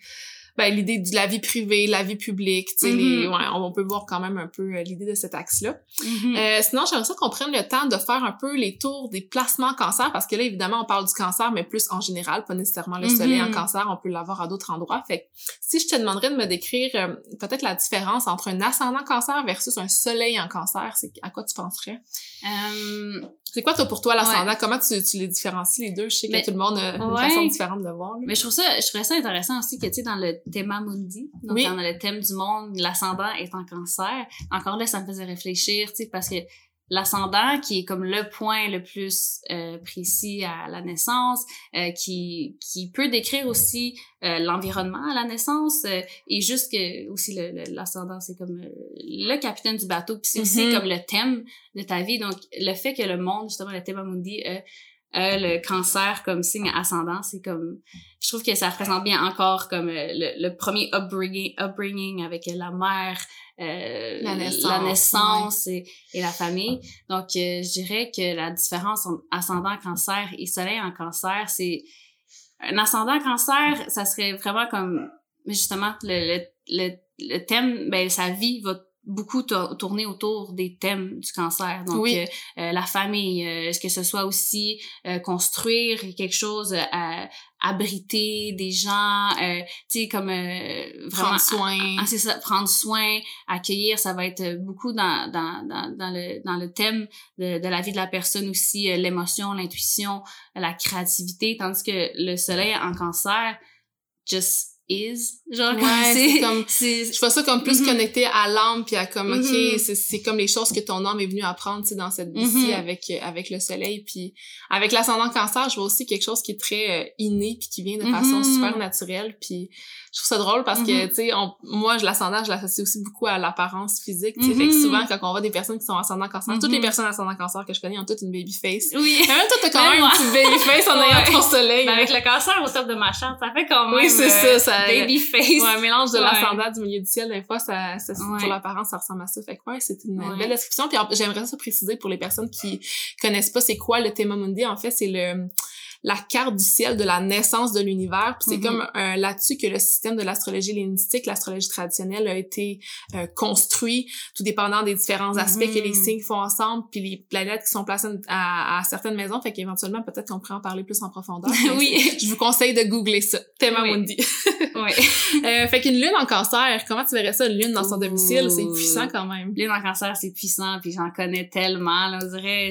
Ben, l'idée de la vie privée, la vie publique, tu sais, mm-hmm. ouais, on peut voir quand même un peu euh, l'idée de cet axe-là. Mm-hmm. euh, sinon, j'aimerais ça qu'on prenne le temps de faire un peu les tours des placements cancer, parce que là, évidemment, on parle du cancer, mais plus en général, pas nécessairement le soleil en mm-hmm. cancer, on peut l'avoir à d'autres endroits. Fait si je te demanderais de me décrire euh, peut-être la différence entre un ascendant cancer versus un soleil en cancer, c'est à quoi tu penserais? Euh, c'est quoi, toi, pour toi, l'ascendant? Comment tu, tu les différencies, les deux? Je sais que tout le monde a une façon différente de le voir. Mais je trouve ça, je trouvais ça intéressant aussi que, tu sais, dans le thème mundi, donc dans le thème du monde, l'ascendant est en cancer. Encore là, ça me faisait réfléchir, tu sais, parce que l'ascendant qui est comme le point le plus euh, précis à la naissance, euh, qui, qui peut décrire aussi euh, l'environnement à la naissance et juste que aussi l'ascendant c'est comme le capitaine du bateau puis c'est aussi mm-hmm. comme le thème de ta vie donc le fait que le monde justement le thème mundi euh, le cancer comme signe ascendant, c'est comme, je trouve que ça représente bien encore comme euh, le, premier upbringing, upbringing avec la mère, euh, la naissance, et, la famille. Donc, euh, je dirais que la différence entre ascendant cancer et soleil en cancer, c'est un ascendant cancer, ça serait vraiment comme, justement, le, le, le, thème, ben, sa vie va beaucoup tourné autour des thèmes du cancer. Donc, oui. Euh, euh, la famille, euh, est-ce que ce soit aussi construire quelque chose, abriter des gens, tu sais, comme vraiment... Prendre soin. Ah, c'est ça, prendre soin, accueillir, ça va être beaucoup dans, dans, dans, dans, le, dans le thème de, de la vie de la personne aussi, l'émotion, l'intuition, la créativité, tandis que le soleil en cancer, just is. Genre ouais, (laughs) c'est comme je vois ça comme plus mm-hmm. connecté à l'âme puis à comme ok mm-hmm. c'est c'est comme les choses que ton âme est venue apprendre tu sais dans cette vie mm-hmm. avec avec le soleil puis avec l'ascendant cancer je vois aussi quelque chose qui est très euh, inné puis qui vient de façon super naturelle puis je trouve ça drôle parce que mm-hmm. tu sais moi je l'ascendant je l'associe aussi beaucoup à l'apparence physique tu sais fait que souvent quand on voit des personnes qui sont ascendant cancer toutes les personnes ascendant cancer que je connais ont toutes une baby face. Oui. Mais même toi t'as quand même une petite baby face en (laughs) ayant ton soleil ben, avec le cancer au top de ma charte ça fait quand même oui c'est ça, euh, ça baby face. Ouais, un mélange de l'ascendant du milieu du ciel des fois ça, ça pour l'apparence ça ressemble à ça. Fait que ouais c'est une belle description. Puis j'aimerais ça préciser pour les personnes qui connaissent pas c'est quoi le Thema Mundi. En fait c'est le la carte du ciel de la naissance de l'univers. c'est mm-hmm. comme euh, là-dessus que le système de l'astrologie hellénistique, l'astrologie traditionnelle a été euh, construit, tout dépendant des différents aspects que les mm-hmm. signes font ensemble, puis les planètes qui sont placées à, à certaines maisons. Fait qu'éventuellement, peut-être qu'on pourrait en parler plus en profondeur. (laughs) oui. Je vous conseille de googler ça. Tema oui. Mundi. (laughs) oui. euh, fait qu'une lune en cancer, comment tu verrais ça, une lune dans son domicile? C'est puissant quand même. Lune en cancer, c'est puissant, puis j'en connais tellement. Là, on dirait...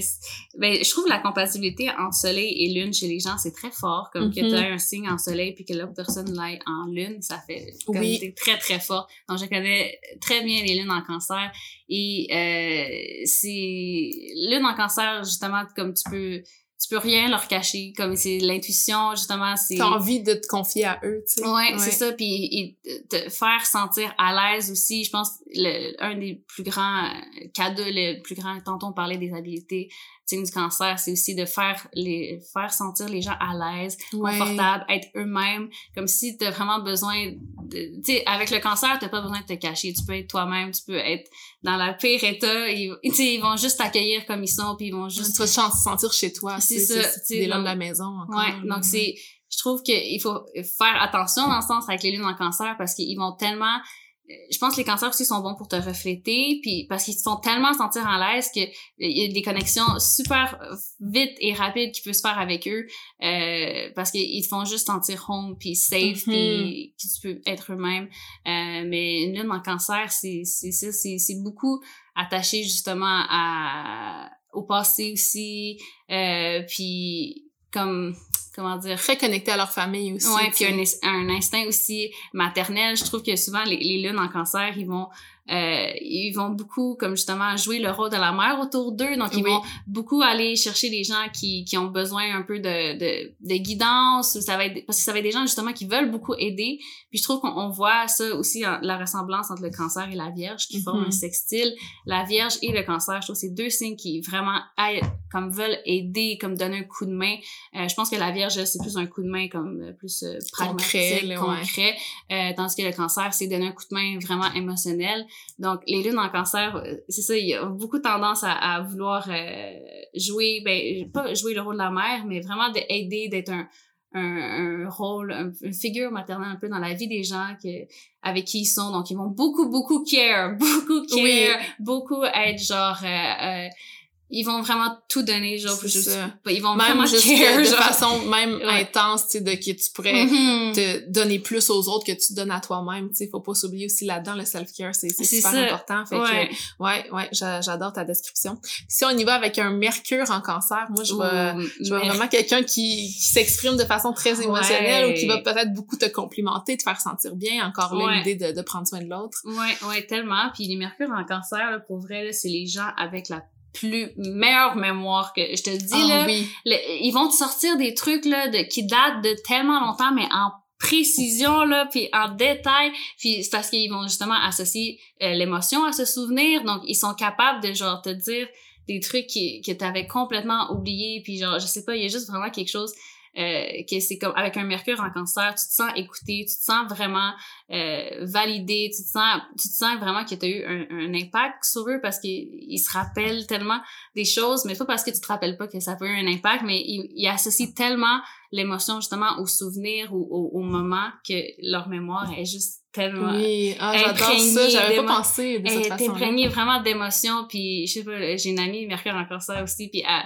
Ben, je trouve la compatibilité entre soleil et lune chez les c'est très fort, comme que tu as un signe en soleil puis que l'autre personne l'aille en lune, ça fait comme oui. très très fort. Donc je connais très bien les lunes en cancer et euh, c'est lune en cancer justement comme tu peux tu peux rien leur cacher comme c'est l'intuition justement c'est t'as envie de te confier à eux tu sais ouais, c'est ça puis te faire sentir à l'aise aussi je pense le, un des plus grands cadeaux le plus grand tantôt on parlait des habiletés du cancer, c'est aussi de faire les faire sentir les gens à l'aise, confortables, être eux-mêmes, comme si tu as vraiment besoin de tu sais avec le cancer, tu pas besoin de te cacher, tu peux être toi-même, tu peux être dans la pire état, ils, ils vont juste t'accueillir comme ils sont puis ils vont juste tu vas te sentir chez toi, c'est ça, c'est l'homme de la maison encore. Ouais, donc c'est je trouve qu'il faut faire attention dans ce sens avec les lunes en cancer parce qu'ils vont tellement je pense que les cancers aussi sont bons pour te refléter, puis parce qu'ils te font tellement sentir en l'aise que il y a des connexions super vite et rapides qui peuvent se faire avec eux, euh, parce qu'ils te font juste sentir home, puis safe, puis mm-hmm. que tu peux être eux-mêmes. Euh, mais une lune en cancer, c'est c'est ça, c'est c'est beaucoup attaché justement à au passé aussi, euh, puis comme comment dire très connectés à leur famille aussi ouais puis un, un, instinct aussi maternel je trouve que souvent les, les lunes en cancer ils vont euh, ils vont beaucoup, comme justement, jouer le rôle de la mère autour d'eux. Donc, ils vont beaucoup aller chercher les gens qui, qui ont besoin un peu de, de, de guidance. Ça va être, parce que ça va être des gens, justement, qui veulent beaucoup aider. Puis, je trouve qu'on voit ça aussi, la ressemblance entre le cancer et la Vierge, qui forment un mhm. sextile. La Vierge et le cancer, je trouve c'est deux signes qui vraiment comme veulent aider, comme donner un coup de main. Euh, je pense que la Vierge, c'est plus un coup de main comme euh, plus euh, pragmatique, concret. concret. Euh, tandis que le cancer, c'est donner un coup de main vraiment émotionnel. Donc, les lunes en cancer, c'est ça, il y a beaucoup tendance à, à vouloir jouer, ben, pas jouer le rôle de la mère, mais vraiment d'aider, d'être un, un, un, rôle, une figure maternelle un peu dans la vie des gens que, avec qui ils sont. Donc, ils vont beaucoup, beaucoup care, (laughs) beaucoup care, beaucoup être genre... Euh, ils vont vraiment tout donner genre juste ils vont même vraiment juste de façon même intense tu sais de que tu pourrais mm-hmm. te donner plus aux autres que tu donnes à toi-même tu sais. Faut pas s'oublier aussi là-dedans le self care c'est super important. Fait ouais. que ouais ouais j'adore ta description. Si on y va avec un mercure en cancer moi je vois je vois vraiment quelqu'un qui, qui s'exprime de façon très émotionnelle ou qui va peut-être beaucoup te complimenter te faire sentir bien. Encore là l'idée de, de prendre soin de l'autre. Ouais ouais tellement. Puis les mercures en cancer là, pour vrai c'est les gens avec la plus meilleure mémoire que je te dis oh, là oui. ils vont te sortir des trucs là de qui datent de tellement longtemps mais en précision là puis en détail puis c'est parce qu'ils vont justement associer euh, l'émotion à ce souvenir donc ils sont capables de genre te dire des trucs qui, que t'avais complètement oublié puis genre je sais pas il y a juste vraiment quelque chose euh, que c'est comme avec un mercure en cancer, tu te sens écouté, tu te sens vraiment euh, validé, tu te sens, tu te sens vraiment que tu as eu un, un, impact sur eux parce qu'ils se rappellent tellement des choses, mais pas parce que tu te rappelles pas que ça peut avoir un impact, mais ils, ils associent tellement l'émotion justement au souvenir ou au, au moment que leur mémoire est juste tellement oui. Ah, j'adore ça. j'avais pas pensé de cette façon elle est imprégnée vraiment d'émotions puis je sais pas j'ai une amie Mercure en cancer aussi puis elle,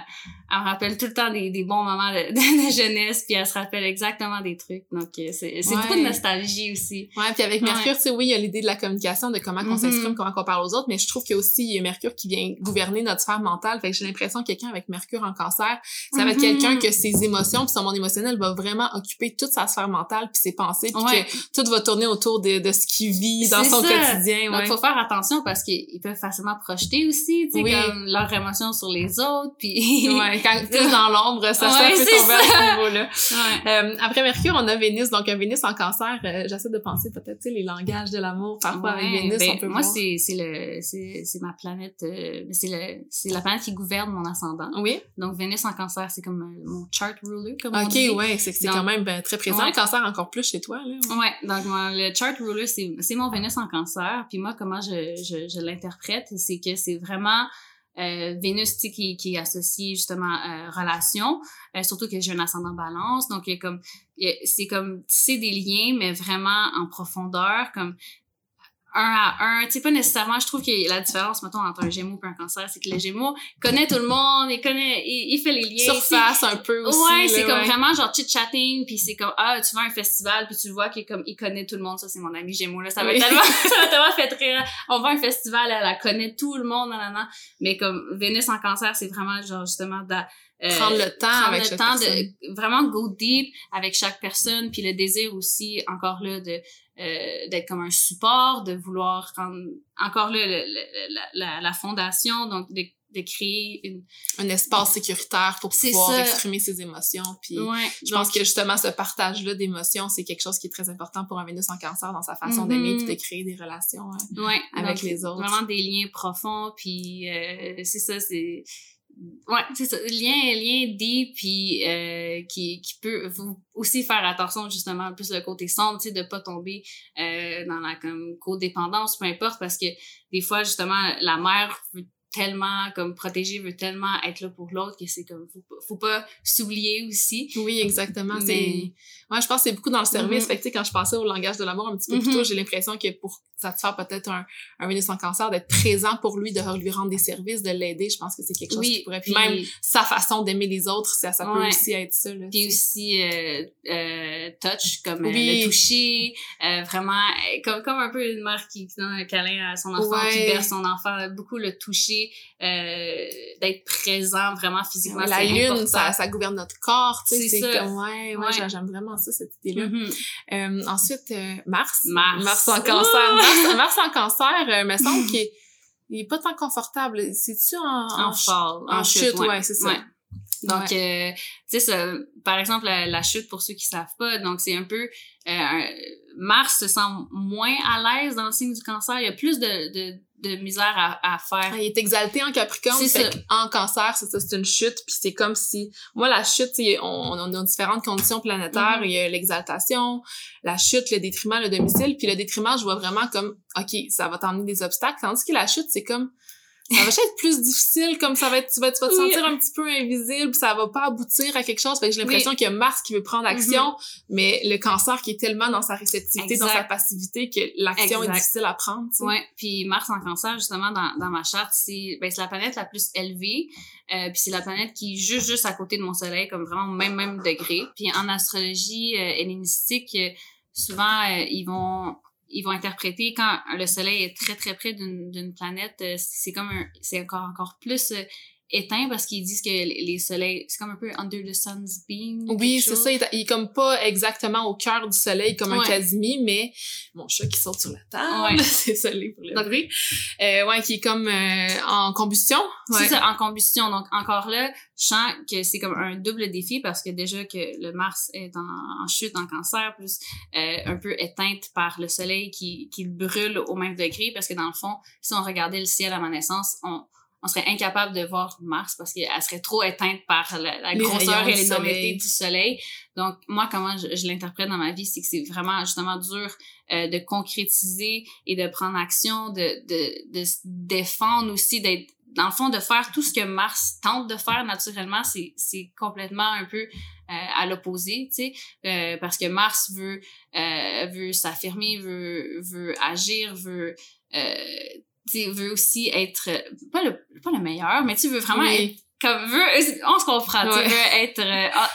elle me rappelle tout le temps des, des bons moments de, (laughs) de, jeunesse puis elle se rappelle exactement des trucs. Donc euh, c'est c'est beaucoup de nostalgie aussi. Ouais puis avec Mercure tu sais oui il y a l'idée de la communication de comment on mm-hmm. s'exprime comment on parle aux autres mais je trouve qu'il y a aussi il y a Mercure qui vient gouverner notre sphère mentale. Fait que j'ai l'impression que quelqu'un avec Mercure en cancer ça va être mm-hmm. quelqu'un que ses émotions puis son monde émotionnel va vraiment occuper toute sa sphère mentale puis ses pensées puis que tout va tourner autour de de ce qu'il vit dans son quotidien. Donc, faut faire attention parce qu'ils peuvent facilement projeter aussi, tu sais, comme leurs émotions sur les autres, puis... ouais, quand plus (laughs) dans l'ombre, ça, ça peut tomber à ce niveau-là. Euh, après Mercure, on a Vénus. Donc, un Vénus en cancer, euh, j'essaie de penser peut-être, tu sais, les langages de l'amour, parfois avec Vénus, ben, on peut Moi, c'est le c'est ma planète, euh, c'est le c'est la planète qui gouverne mon ascendant. Oui. Donc, Vénus en cancer, c'est comme euh, mon chart ruler, comme OK, on dit. ouais, c'est c'est quand même ben, très présent. Le cancer encore plus chez toi, là. Ouais, donc le chart ruler, c'est mon Vénus en cancer. Puis moi, comment je, l'interprète, c'est que c'est vraiment euh, Vénus qui, qui justement euh, relation, euh, surtout que j'ai un ascendant balance. Donc, comme c'est comme tisser des liens, mais vraiment en profondeur, comme un à un. Tu sais, pas nécessairement, je trouve que la différence, mettons, entre un gémeau et un cancer, c'est que le gémeau connaît tout le monde, il connaît, il, il fait les liens. Surface un peu aussi. Ouais, c'est comme vraiment genre chit-chatting, puis c'est comme, ah, tu vas à un festival, puis tu vois qu'il comme, il connaît tout le monde. Ça, c'est mon ami gémeau, là. Ça va tellement, (laughs) ça va tellement fait rire. On va à un festival, elle, elle connaît tout le monde, nan, nan, Mais comme, Vénus en cancer, c'est vraiment genre, justement, euh, prendre le temps prendre avec le temps de vraiment go deep avec chaque personne puis le désir aussi encore là de euh, d'être comme un support de vouloir rendre encore là la, la, la, fondation donc de, de créer une... un espace sécuritaire pour pouvoir ça. exprimer ses émotions puis ouais, je pense que justement ce partage là d'émotions c'est quelque chose qui est très important pour un Vénus en cancer dans sa façon mm -hmm. d'aimer puis de créer des relations hein, ouais, avec donc, les autres vraiment des liens profonds puis euh, c'est ça c'est ouais c'est ça lien lien dit puis euh, qui qui peut aussi faire attention justement plus le côté sombre tu sais de pas tomber euh, dans la comme codépendance peu importe parce que des fois justement la mère veut tellement comme protéger veut tellement être là pour l'autre que c'est comme faut, faut pas s'oublier aussi oui exactement mais... c'est moi je pense que c'est beaucoup dans le service mm -hmm. fait que, tu sais quand je passais au langage de l'amour un petit peu mm -hmm. plus tôt j'ai l'impression que pour satisfaire peut-être un un Vénus en cancer d'être présent pour lui de lui rendre des services de l'aider je pense que c'est quelque chose oui, qui pourrait puis même sa façon d'aimer les autres ça ça peut ouais. aussi être ça là puis aussi euh, euh, touch comme oui. euh, le toucher euh, vraiment comme comme un peu une mère qui donne un câlin à son enfant ouais. qui berce son enfant beaucoup le toucher euh, d'être présent vraiment physiquement. La lune, ça, ça gouverne notre corps, tu sais. C'est comme, ouais, ouais, j'aime vraiment ça, cette idée-là. Mm -hmm. ensuite, Mars. Mars. Mars en cancer. Mars, (laughs) Mars en cancer, euh, me semble qu'il est, il est pas tant confortable. C'est-tu en, en, en, fall, en, chute? chute ouais, ouais c'est ça. Donc, ouais. euh, tu sais, par exemple, la, la, chute, pour ceux qui savent pas, donc c'est un peu... Euh, Mars se sent moins à l'aise dans le signe du cancer. Il y a plus de, de, de misère à, à faire. Ah, il est exalté en Capricorne, fait en Cancer, c'est ça, c'est une chute, puis c'est comme si... Moi, la chute, on, on a différentes conditions planétaires. Mm -hmm. Il y a l'exaltation, la chute, le détriment, le domicile. Puis le détriment, je vois vraiment comme, OK, ça va t'emmener des obstacles. Tandis que la chute, c'est comme ça va être plus difficile, comme ça va être, tu vas, tu vas te oui. sentir un petit peu invisible, ça va pas aboutir à quelque chose. Fait que j'ai l'impression oui. qu'il y a Mars qui veut prendre action, mm -hmm. mais le cancer qui est tellement dans sa réceptivité, exact. dans sa passivité, que l'action est difficile à prendre. T'sais. Ouais. Puis Mars en cancer, justement, dans, dans ma charte, c'est, ben, c'est la planète la plus élevée. Euh, puis c'est la planète qui est juste, juste à côté de mon soleil, comme vraiment au même, même degré. Puis en astrologie euh, hellénistique, euh, souvent, euh, ils vont ils vont interpréter quand le soleil est très très près d'une planète euh, c'est comme un c'est encore encore plus euh, éteint parce qu'ils disent que les soleils c'est comme un peu under the sun's beam oui c'est ça il est, il est, comme pas exactement au cœur du soleil comme ouais. un Casimir mais mon chat qui saute sur la table ouais. (laughs) c'est soleil pour le bruit euh, ouais qui est comme euh, en combustion ouais. c'est ça en combustion donc encore là je sens que c'est comme un double défi parce que déjà que le Mars est en, en chute en cancer plus euh, un peu éteinte par le soleil qui qui brûle au même degré parce que dans le fond si on regardait le ciel à ma naissance on on serait incapable de voir Mars parce qu'elle serait trop éteinte par la, grosseur et l'énormité du soleil. Donc, moi, comment je, l'interprète dans ma vie, c'est que c'est vraiment justement dur euh, de concrétiser et de prendre action, de, de, de se défendre aussi, d'être dans le fond, de faire tout ce que Mars tente de faire naturellement, c'est, c'est complètement un peu euh, à l'opposé, tu sais, euh, parce que Mars veut, euh, veut s'affirmer, veut, veut agir, veut, tu veut aussi être, pas le, pas le meilleur, mais tu veux vraiment être comme veut on se comprend tu veux être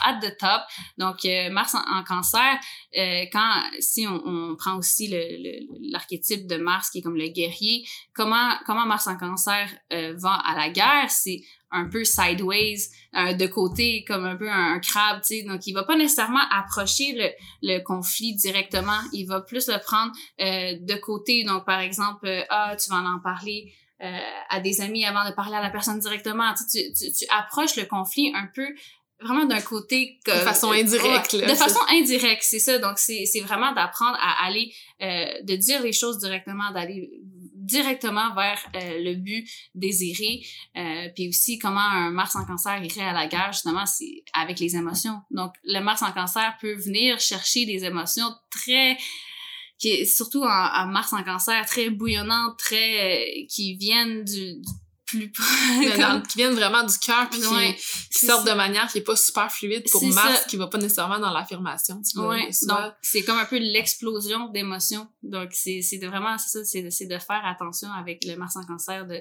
at the top. Donc Mars en, cancer euh, quand si on, on, prend aussi le l'archétype de Mars qui est comme le guerrier comment comment Mars en cancer euh, va à la guerre c'est un peu sideways euh, de côté comme un peu un, crabe tu sais. Donc il va pas nécessairement approcher le, le conflit directement. Il va plus le prendre euh, de côté. Donc par exemple ah tu vas en parler euh, à des amis avant de parler à la personne directement. Tu, tu, tu, approches le conflit un peu vraiment d'un côté de façon indirecte là, de façon indirecte c'est ça. Donc c'est c'est vraiment d'apprendre à aller euh, de dire les choses directement d'aller directement vers euh, le but désiré euh, puis aussi comment un Mars en cancer irait à la guerre justement c'est avec les émotions. Donc le Mars en cancer peut venir chercher des émotions très qui est surtout en, Mars en cancer, très bouillonnante, très euh, qui viennent du, plus (laughs) qui viennent vraiment du cœur puis qui, sortent de manière qui est pas super fluide pour Mars qui va pas nécessairement dans l'affirmation ouais. donc c'est comme un peu l'explosion d'émotions donc c'est c'est de vraiment c'est ça c'est c'est de faire attention avec le Mars en cancer de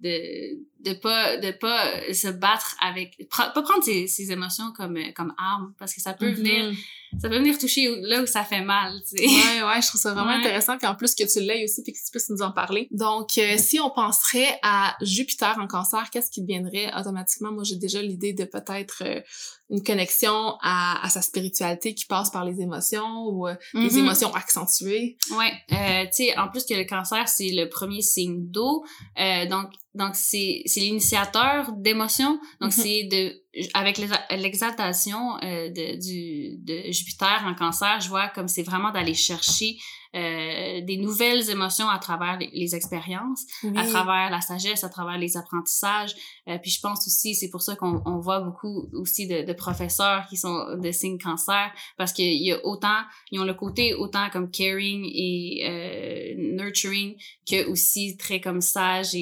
de de pas de pas se battre avec pas prendre ses, ses émotions comme comme arme parce que ça peut venir mm-hmm. Ça peut venir toucher là où ça fait mal tu sais ouais ouais je trouve ça vraiment intéressant puis en plus que tu l'aies aussi puis que tu puisses nous en parler donc euh, si on penserait à Jupiter en cancer qu'est-ce qui deviendrait automatiquement? Moi j'ai déjà l'idée de peut-être euh, une connexion à, à, sa spiritualité qui passe par les émotions ou euh, les mm-hmm. émotions accentuées ouais euh, tu sais en plus que le cancer c'est le premier signe d'eau donc donc c'est c'est l'initiateur d'émotions. Donc mm-hmm. c'est de avec l'exaltation euh, de, Jupiter en cancer, je vois comme c'est vraiment d'aller chercher euh, des nouvelles émotions à travers les, expériences, à travers la sagesse, à travers les apprentissages. Euh, puis je pense aussi, c'est pour ça qu'on on voit beaucoup aussi de, de, professeurs qui sont de signes cancer, parce qu'il y a autant, ils ont le côté autant comme caring et euh, nurturing que aussi très comme sage et,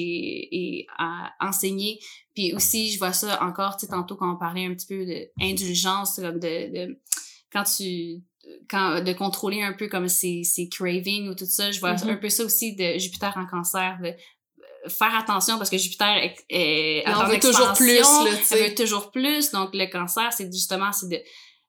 et à enseigner. Puis aussi, je vois ça encore, tu sais, tantôt quand on parlait un petit peu d'indulgence, comme de, de, quand tu quand de contrôler un peu comme ses, ses cravings ou tout ça, je vois mm-hmm. un peu ça aussi de Jupiter en cancer, de euh, faire attention parce que Jupiter est, est on veut toujours plus, là, elle veut toujours plus. Donc le cancer, c'est justement c'est de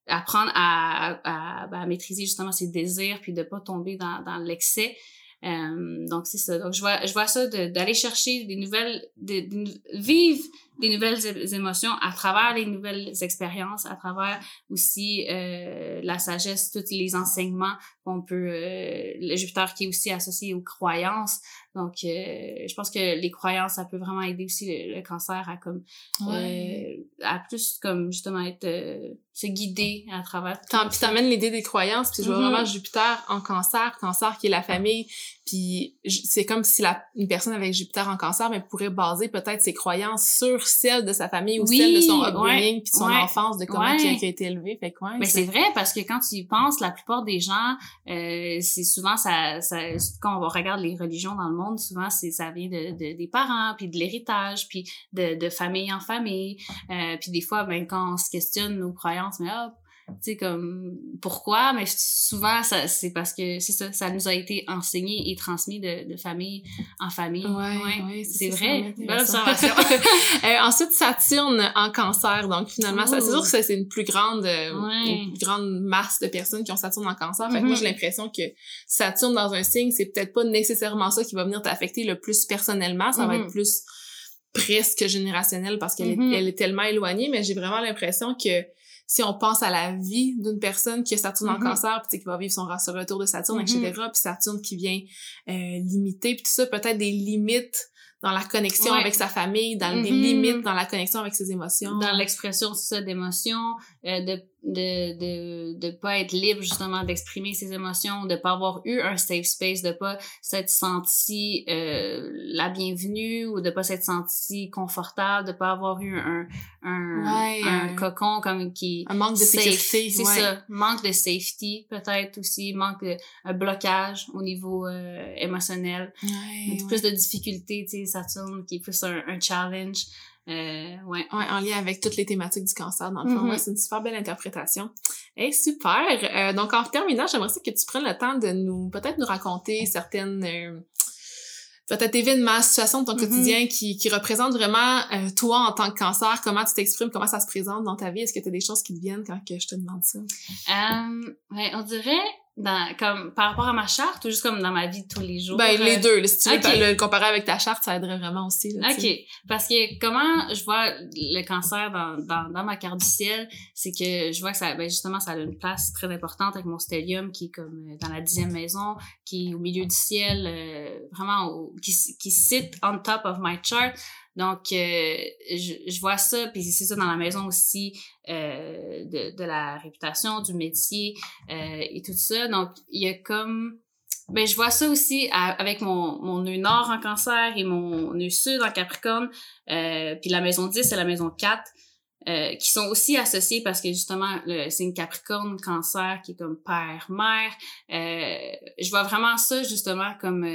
apprendre à, à, à, maîtriser justement ses désirs puis de pas tomber dans, dans l'excès. Euh, donc c'est ça. Donc je vois je vois ça d'aller chercher des nouvelles de, de, vivre des nouvelles émotions à travers les nouvelles expériences, à travers aussi euh, la sagesse, tous les enseignements qu'on peut euh, le Jupiter qui est aussi associé aux croyances. Donc euh, je pense que les croyances ça peut vraiment aider aussi le, cancer à comme euh, à plus comme justement être se guider à travers. Puis t'amènes l'idée des croyances, puis je vois mm-hmm. vraiment Jupiter en cancer, cancer qui est la famille, puis c'est comme si la, une personne avec Jupiter en cancer mais pourrait baser peut-être ses croyances sur celle de sa famille ou celle de son upbringing puis son enfance, de comment il, a, été élevé. Fait quoi. Mais c'est vrai parce que quand tu y penses, la plupart des gens, euh, c'est souvent ça, ça, quand on regarde les religions dans le monde, souvent c'est ça vient de, de, des parents puis de l'héritage puis de, de famille en famille. Euh, puis des fois, ben quand on se questionne nos croyances, mais hop, tu sais comme pourquoi? Mais souvent ça c'est parce que c'est ça ça nous a été enseigné et transmis de, de famille en famille. Ouais, ouais, c'est vrai. bonne observation. (laughs) Euh, ensuite Saturne en cancer. Donc finalement ça c'est sûr que c'est une plus grande euh, une plus grande masse de personnes qui ont Saturne en cancer. Fait que moi mm-hmm. j'ai l'impression que Saturne dans un signe c'est peut-être pas nécessairement ça qui va venir t'affecter le plus personnellement. Ça va être mm-hmm. plus presque générationnel parce qu'elle est, elle est tellement éloignée mais j'ai vraiment l'impression que si on pense à la vie d'une personne qui a Saturne en mm-hmm. cancer, puis qui va vivre son, retour de Saturne, etc., mm-hmm. puis Saturne qui vient euh, limiter, puis tout ça, peut-être des limites dans la connexion Ouais. avec sa famille, dans des Mhm. limites, dans la connexion avec ses émotions. dans l'expression c'est ça d'émotions euh, de de de de pas être libre justement d'exprimer ses émotions de pas avoir eu un safe space de pas s'être senti euh, la bienvenue ou de pas s'être senti confortable de pas avoir eu un un, Ouais, un un- cocon comme qui un manque de safe. sécurité. c'est ouais. ça manque de safety peut-être aussi manque de un blocage au niveau euh, émotionnel ouais. plus de difficultés tu sais Saturne qui est plus un, un challenge euh, ouais Ouais, en lien avec toutes les thématiques du cancer, dans le fond. Mhm. Ouais, c'est une super belle interprétation. Hey, super! Euh, donc, en terminant, j'aimerais ça que tu prennes le temps de nous, peut-être nous raconter certaines, euh, peut-être événements, situations de ton Mhm. quotidien qui, qui représentent vraiment euh, toi en tant que cancer, comment tu t'exprimes, comment ça se présente dans ta vie? Est-ce que tu as des choses qui te viennent quand que je te demande ça? Euh, ouais, on dirait dans, comme par rapport à ma charte ou juste comme dans ma vie de tous les jours? Ben, les euh, deux. si tu veux le comparer avec ta charte, ça aiderait vraiment aussi. Là. OK. Parce que comment je vois le cancer dans, dans, dans ma carte du ciel, c'est que je vois que ça, ben justement, ça a une place très importante avec mon stellium qui est comme euh, dans la dixième maison, qui est au milieu du ciel, euh, vraiment, au- qui, qui sit on top of my chart. Donc, euh, je, je vois ça, puis c'est ça dans la maison aussi euh, de, de la réputation, du métier euh, et tout ça. Donc, il y a comme... Ben, je vois ça aussi avec mon, mon nœud nord en cancer et mon nœud sud en capricorne. Euh, puis la maison 10 et la maison 4, euh, qui sont aussi associées parce que justement, le signe capricorne, cancer, qui est comme père-mère. Euh, je vois vraiment ça justement comme...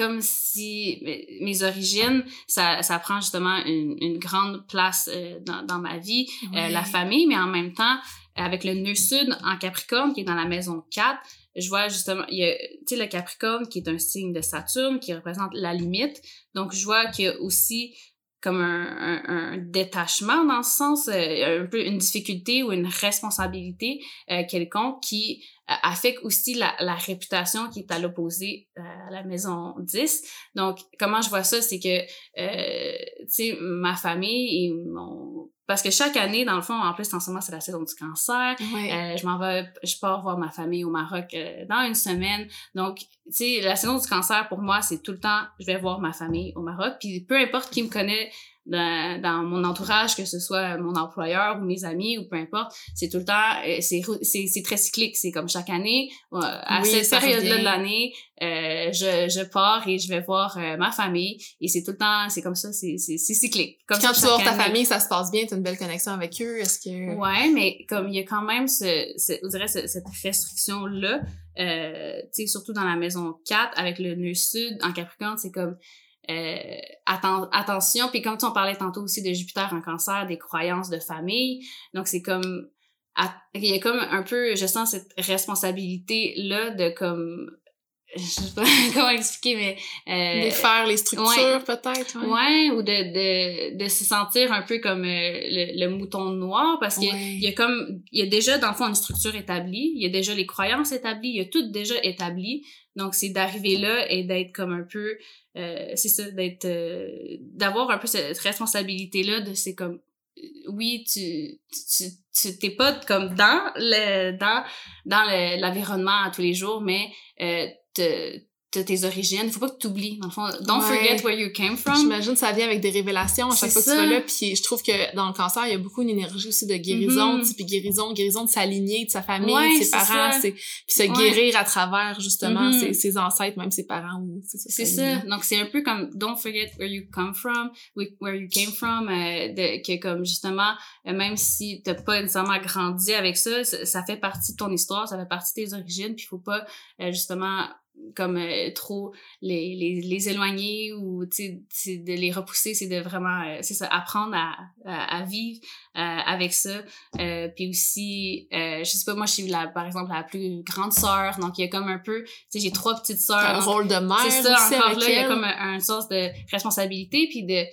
comme si mes- origines, ça, ça prend justement une, une grande place euh, dans, dans ma vie, euh, la famille, mais en même temps, avec le nœud sud en Capricorne, qui est dans la maison 4, je vois justement, il y a, tu sais, le Capricorne, qui est un signe de Saturne, qui représente la limite. Donc, je vois qu'il y a aussi comme un, un, un détachement dans ce sens, euh, un peu une difficulté ou une responsabilité euh, quelconque qui euh, affecte aussi la, la réputation qui est à l'opposé euh, à la maison 10. Donc, comment je vois ça, c'est que, euh, tu sais, ma famille et mon... Parce que chaque année, dans le fond, en plus, en ce moment, c'est la saison du cancer. Euh, je m'en vais, je pars voir ma famille au Maroc euh, dans une semaine. Donc, tu sais, la saison du cancer, pour moi, c'est tout le temps, je vais voir ma famille au Maroc. Puis peu importe qui me connaît dans, dans mon entourage, que ce soit mon employeur ou mes amis ou peu importe, c'est tout le temps, euh, c'est rou- c'est c'est très cyclique. C'est comme chaque année, euh, à Oui, cette période-là de l'année, euh, je, je pars et je vais voir euh, ma famille. Et c'est tout le temps, c'est comme ça, c'est cyclique. Comme quand tu vois ta famille, ça se passe bien, tu as une belle connexion avec eux. Est-ce que. Ouais, mais comme il y a quand même ce, ce on dirait ce- cette restriction là, euh, tu sais surtout dans la maison 4 avec le nœud sud en Capricorne, c'est comme euh, atten- attention puis comme tu en parlais tantôt aussi de Jupiter en Cancer, des croyances de famille. Donc c'est comme il y a comme un peu je sens cette responsabilité là de comme je sais pas (laughs) comment expliquer mais euh, Défaire les structures, ouais. peut-être. Ouais. Ouais, ou de, de, de se sentir un peu comme euh, le, le mouton noir parce qu'il Ouais. y a comme il y a déjà dans le fond une structure établie, il y a déjà les croyances établies, il y a tout déjà établi. Donc c'est d'arriver là et d'être comme un peu euh, c'est ça d'être euh, d'avoir un peu cette responsabilité là de c'est comme euh, oui, tu tu tu t'es pas comme dans le dans dans le- l'environnement à tous les jours, mais euh, te- t'as tes origines. Il faut pas que tu oublies. Dans le fond, don't Ouais. forget where you came from. J'imagine que ça vient avec des révélations à chaque fois que tu vas là. Puis je trouve que dans le cancer, il y a beaucoup une énergie aussi de guérison, sais, puis guérison, guérison de sa lignée, de sa famille, Ouais, de ses parents, puis se Ouais. guérir à travers justement Mhm. ses, ses ancêtres, même ses parents c'est ça. Ça. Donc, c'est un peu comme Don't forget where you come from, wh- where you came from, euh, de, que comme justement, euh, même si t'as pas nécessairement grandi avec ça, ça, ça fait partie de ton histoire, ça fait partie de tes origines, puis faut pas euh, justement comme euh, trop les, les, les éloigner ou tu sais c'est de les repousser c'est de vraiment euh, c'est ça apprendre à, à, à vivre euh, avec ça. Euh, puis aussi euh, je sais pas moi je suis la par exemple la plus grande sœur donc il y a comme un peu tu sais j'ai trois petites sœurs Un donc- rôle de mère c'est ça, encore là, il y a comme un, un sens de responsabilité, puis de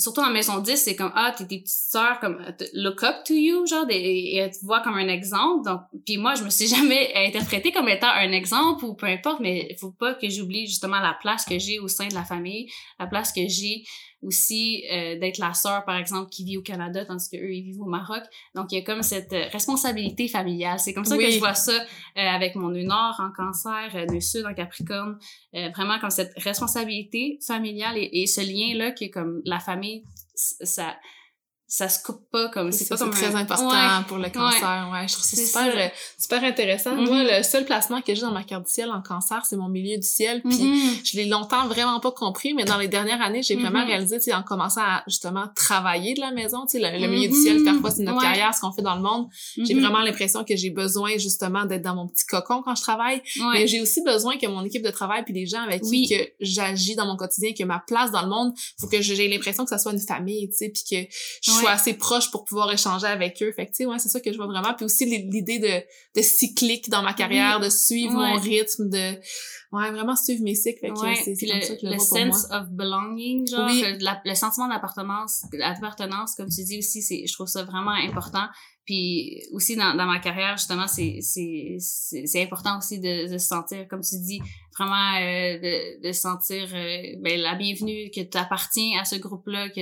surtout en maison 10, c'est comme, ah, t'es tes petites sœurs, comme, look up to you, genre, et, elles te voient comme un exemple. Donc, puis moi, je me suis (laughs) jamais interprétée comme étant un exemple ou peu importe, mais il faut pas que j'oublie justement la place que j'ai au sein de la famille, la place que j'ai aussi euh, d'être la sœur, par exemple, qui vit au Canada, tandis qu'eux, ils vivent au Maroc. Donc, il y a comme cette euh, responsabilité familiale. C'est comme ça que je vois ça euh, avec mon nœud nord en cancer, euh, nœud sud en capricorne. vraiment comme cette responsabilité familiale et, et ce lien-là qui est comme la famille, ça ça se coupe pas comme c'est pas comme très important pour le cancer ouais, je trouve ça super euh, super intéressant. Moi mm-hmm. le seul placement que j'ai dans ma carte du ciel en cancer c'est mon milieu du ciel. Puis mm-hmm. je l'ai longtemps vraiment pas compris mais dans les dernières années j'ai vraiment mm-hmm. réalisé tu sais en commençant à justement travailler de la maison tu sais le, milieu du ciel faire quoi c'est notre carrière ce qu'on fait dans le monde. J'ai vraiment l'impression que j'ai besoin justement d'être dans mon petit cocon quand je travaille. Mais j'ai aussi besoin que mon équipe de travail puis les gens avec qui que j'agis dans mon quotidien que ma place dans le monde faut que j'ai l'impression que ça soit une famille tu sais puis que je sois assez proche pour pouvoir échanger avec eux. Fait que, tu sais, ouais, c'est ça que je vois vraiment. Puis aussi l'idée de, de cyclique dans ma carrière, de suivre mon rythme, de, ouais, vraiment suivre mes cycles. Fait que c'est, c'est comme ça que le, le sense of belonging, genre, le, sentiment d'appartenance, d'appartenance, comme tu dis aussi, c'est, je trouve ça vraiment important. Puis aussi dans, dans ma carrière, justement, c'est, c'est, c'est, important aussi de, de se sentir, comme tu dis, vraiment euh, de, de sentir euh, ben, la bienvenue, que tu appartiens à ce groupe-là, que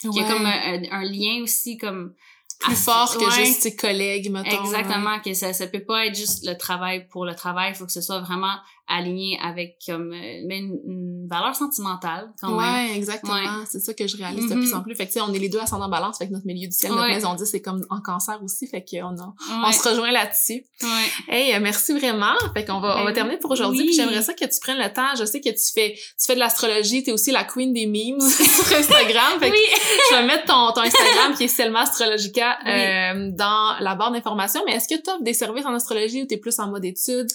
qu'il y a comme un, un, lien aussi comme plus fort que juste tes collègues, mettons. Exactement, que ça, ça peut pas être juste le travail pour le travail, il faut que ce soit vraiment aligné avec comme euh, une, valeur sentimentale quand ouais, exactement. C'est ça que je réalise de plus en mm-hmm. plus. Fait que, on est les deux en balance, fait que notre milieu du ciel, notre maison 10, c'est comme en cancer aussi, fait qu'on a, on se rejoint là-dessus. Ouais. Hey, euh, merci vraiment. Fait qu'on va, on va ben terminer pour aujourd'hui. Puis j'aimerais ça que tu prennes le temps. Je sais que tu fais, tu fais de l'astrologie, t'es aussi la queen des memes (laughs) sur Instagram. Fait que je vais mettre ton, ton Instagram qui est Selma Astrologica (laughs) euh, dans la barre d'informations. Mais est-ce que tu offres des services en astrologie ou t'es plus en mode études?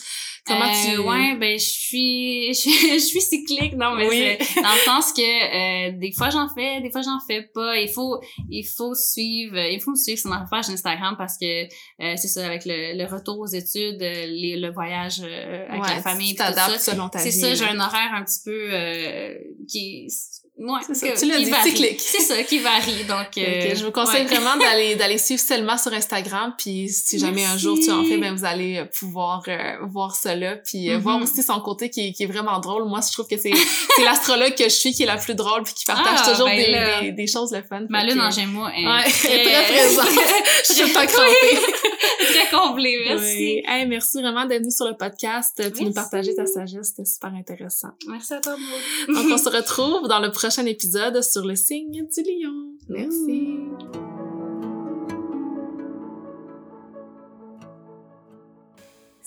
Comment tu... Ouais, ben, je suis, (laughs) je, suis cyclique, non, mais dans le sens que, euh, des fois j'en fais, des fois j'en fais pas. Il faut, il faut suivre, il faut me suivre sur ma page Instagram parce que, euh, c'est ça, avec le, le, retour aux études, euh, les, le voyage avec la famille, tout ça. C'est ça, j'ai un horaire un petit peu, qui Ouais, c'est ça. Tu l'as dit, cyclique. C'est ça, qui varie. Donc, euh, je vous conseille vraiment (laughs) d'aller d'aller suivre Selma sur Instagram. Puis si jamais un jour tu en fais, ben vous allez euh, pouvoir euh, voir cela. Puis mm-hmm. voir aussi son côté qui, qui est vraiment drôle. Moi, je trouve que c'est c'est (laughs) l'astrologue que je suis qui est la plus drôle puis qui partage ah, toujours ben des, des, des, choses le fun. Ma lune en Gémeaux est, ouais, (laughs) très, très présente. je suis pas crampée. très comblée, merci. Oui. Hey, merci vraiment d'être venu sur le podcast puis nous partager ta sagesse. C'était super intéressant. Merci à toi, Donc, on se retrouve dans le prochain épisode sur le signe du lion. Merci.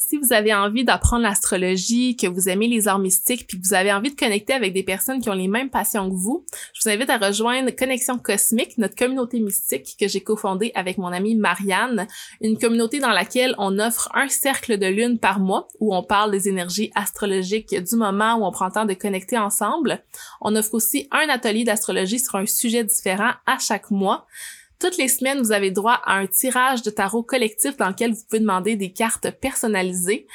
Si vous avez envie d'apprendre l'astrologie, que vous aimez les arts mystiques, puis que vous avez envie de connecter avec des personnes qui ont les mêmes passions que vous, je vous invite à rejoindre Connexion Cosmique, notre communauté mystique que j'ai cofondée avec mon amie Marianne, une communauté dans laquelle on offre un cercle de lune par mois où on parle des énergies astrologiques du moment où on prend le temps de connecter ensemble. On offre aussi un atelier d'astrologie sur un sujet différent à chaque mois. Toutes les semaines, vous avez droit à un tirage de tarot collectif dans lequel vous pouvez demander des cartes personnalisées.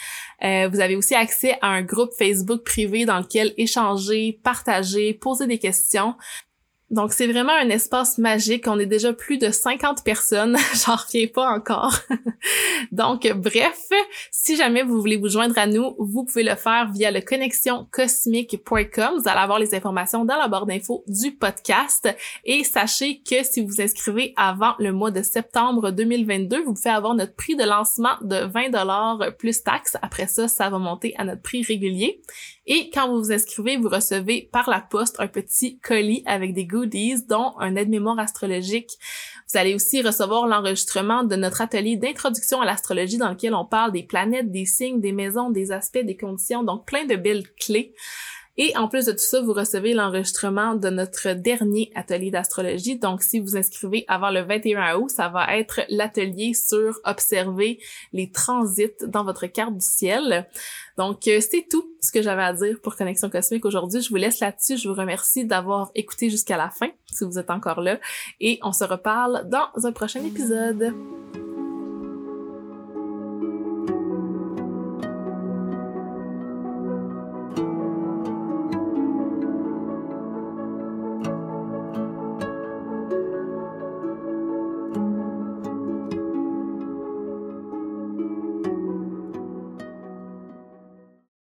Euh, vous avez aussi accès à un groupe Facebook privé dans lequel échanger, partager, poser des questions. Donc, c'est vraiment un espace magique. On est déjà plus de 50 personnes. (laughs) J'en reviens pas encore. (laughs) Donc, bref, si jamais vous voulez vous joindre à nous, vous pouvez le faire via le connexioncosmique.com. Vous allez avoir les informations dans la barre d'infos du podcast. Et sachez que si vous vous inscrivez avant le mois de septembre 2022, vous pouvez avoir notre prix de lancement de 20 dollars plus taxes. Après ça, ça va monter à notre prix régulier. Et quand vous vous inscrivez, vous recevez par la poste un petit colis avec des goodies, dont un aide-mémoire astrologique. Vous allez aussi recevoir l'enregistrement de notre atelier d'introduction à l'astrologie dans lequel on parle des planètes, des signes, des maisons, des aspects, des conditions, donc plein de belles clés. Et en plus de tout ça, vous recevez l'enregistrement de notre dernier atelier d'astrologie. Donc, si vous inscrivez avant le 21 août, ça va être l'atelier sur observer les transits dans votre carte du ciel. Donc, euh, c'est tout ce que j'avais à dire pour Connexion Cosmique aujourd'hui. Je vous laisse là-dessus. Je vous remercie d'avoir écouté jusqu'à la fin, si vous êtes encore là. Et on se reparle dans un prochain épisode.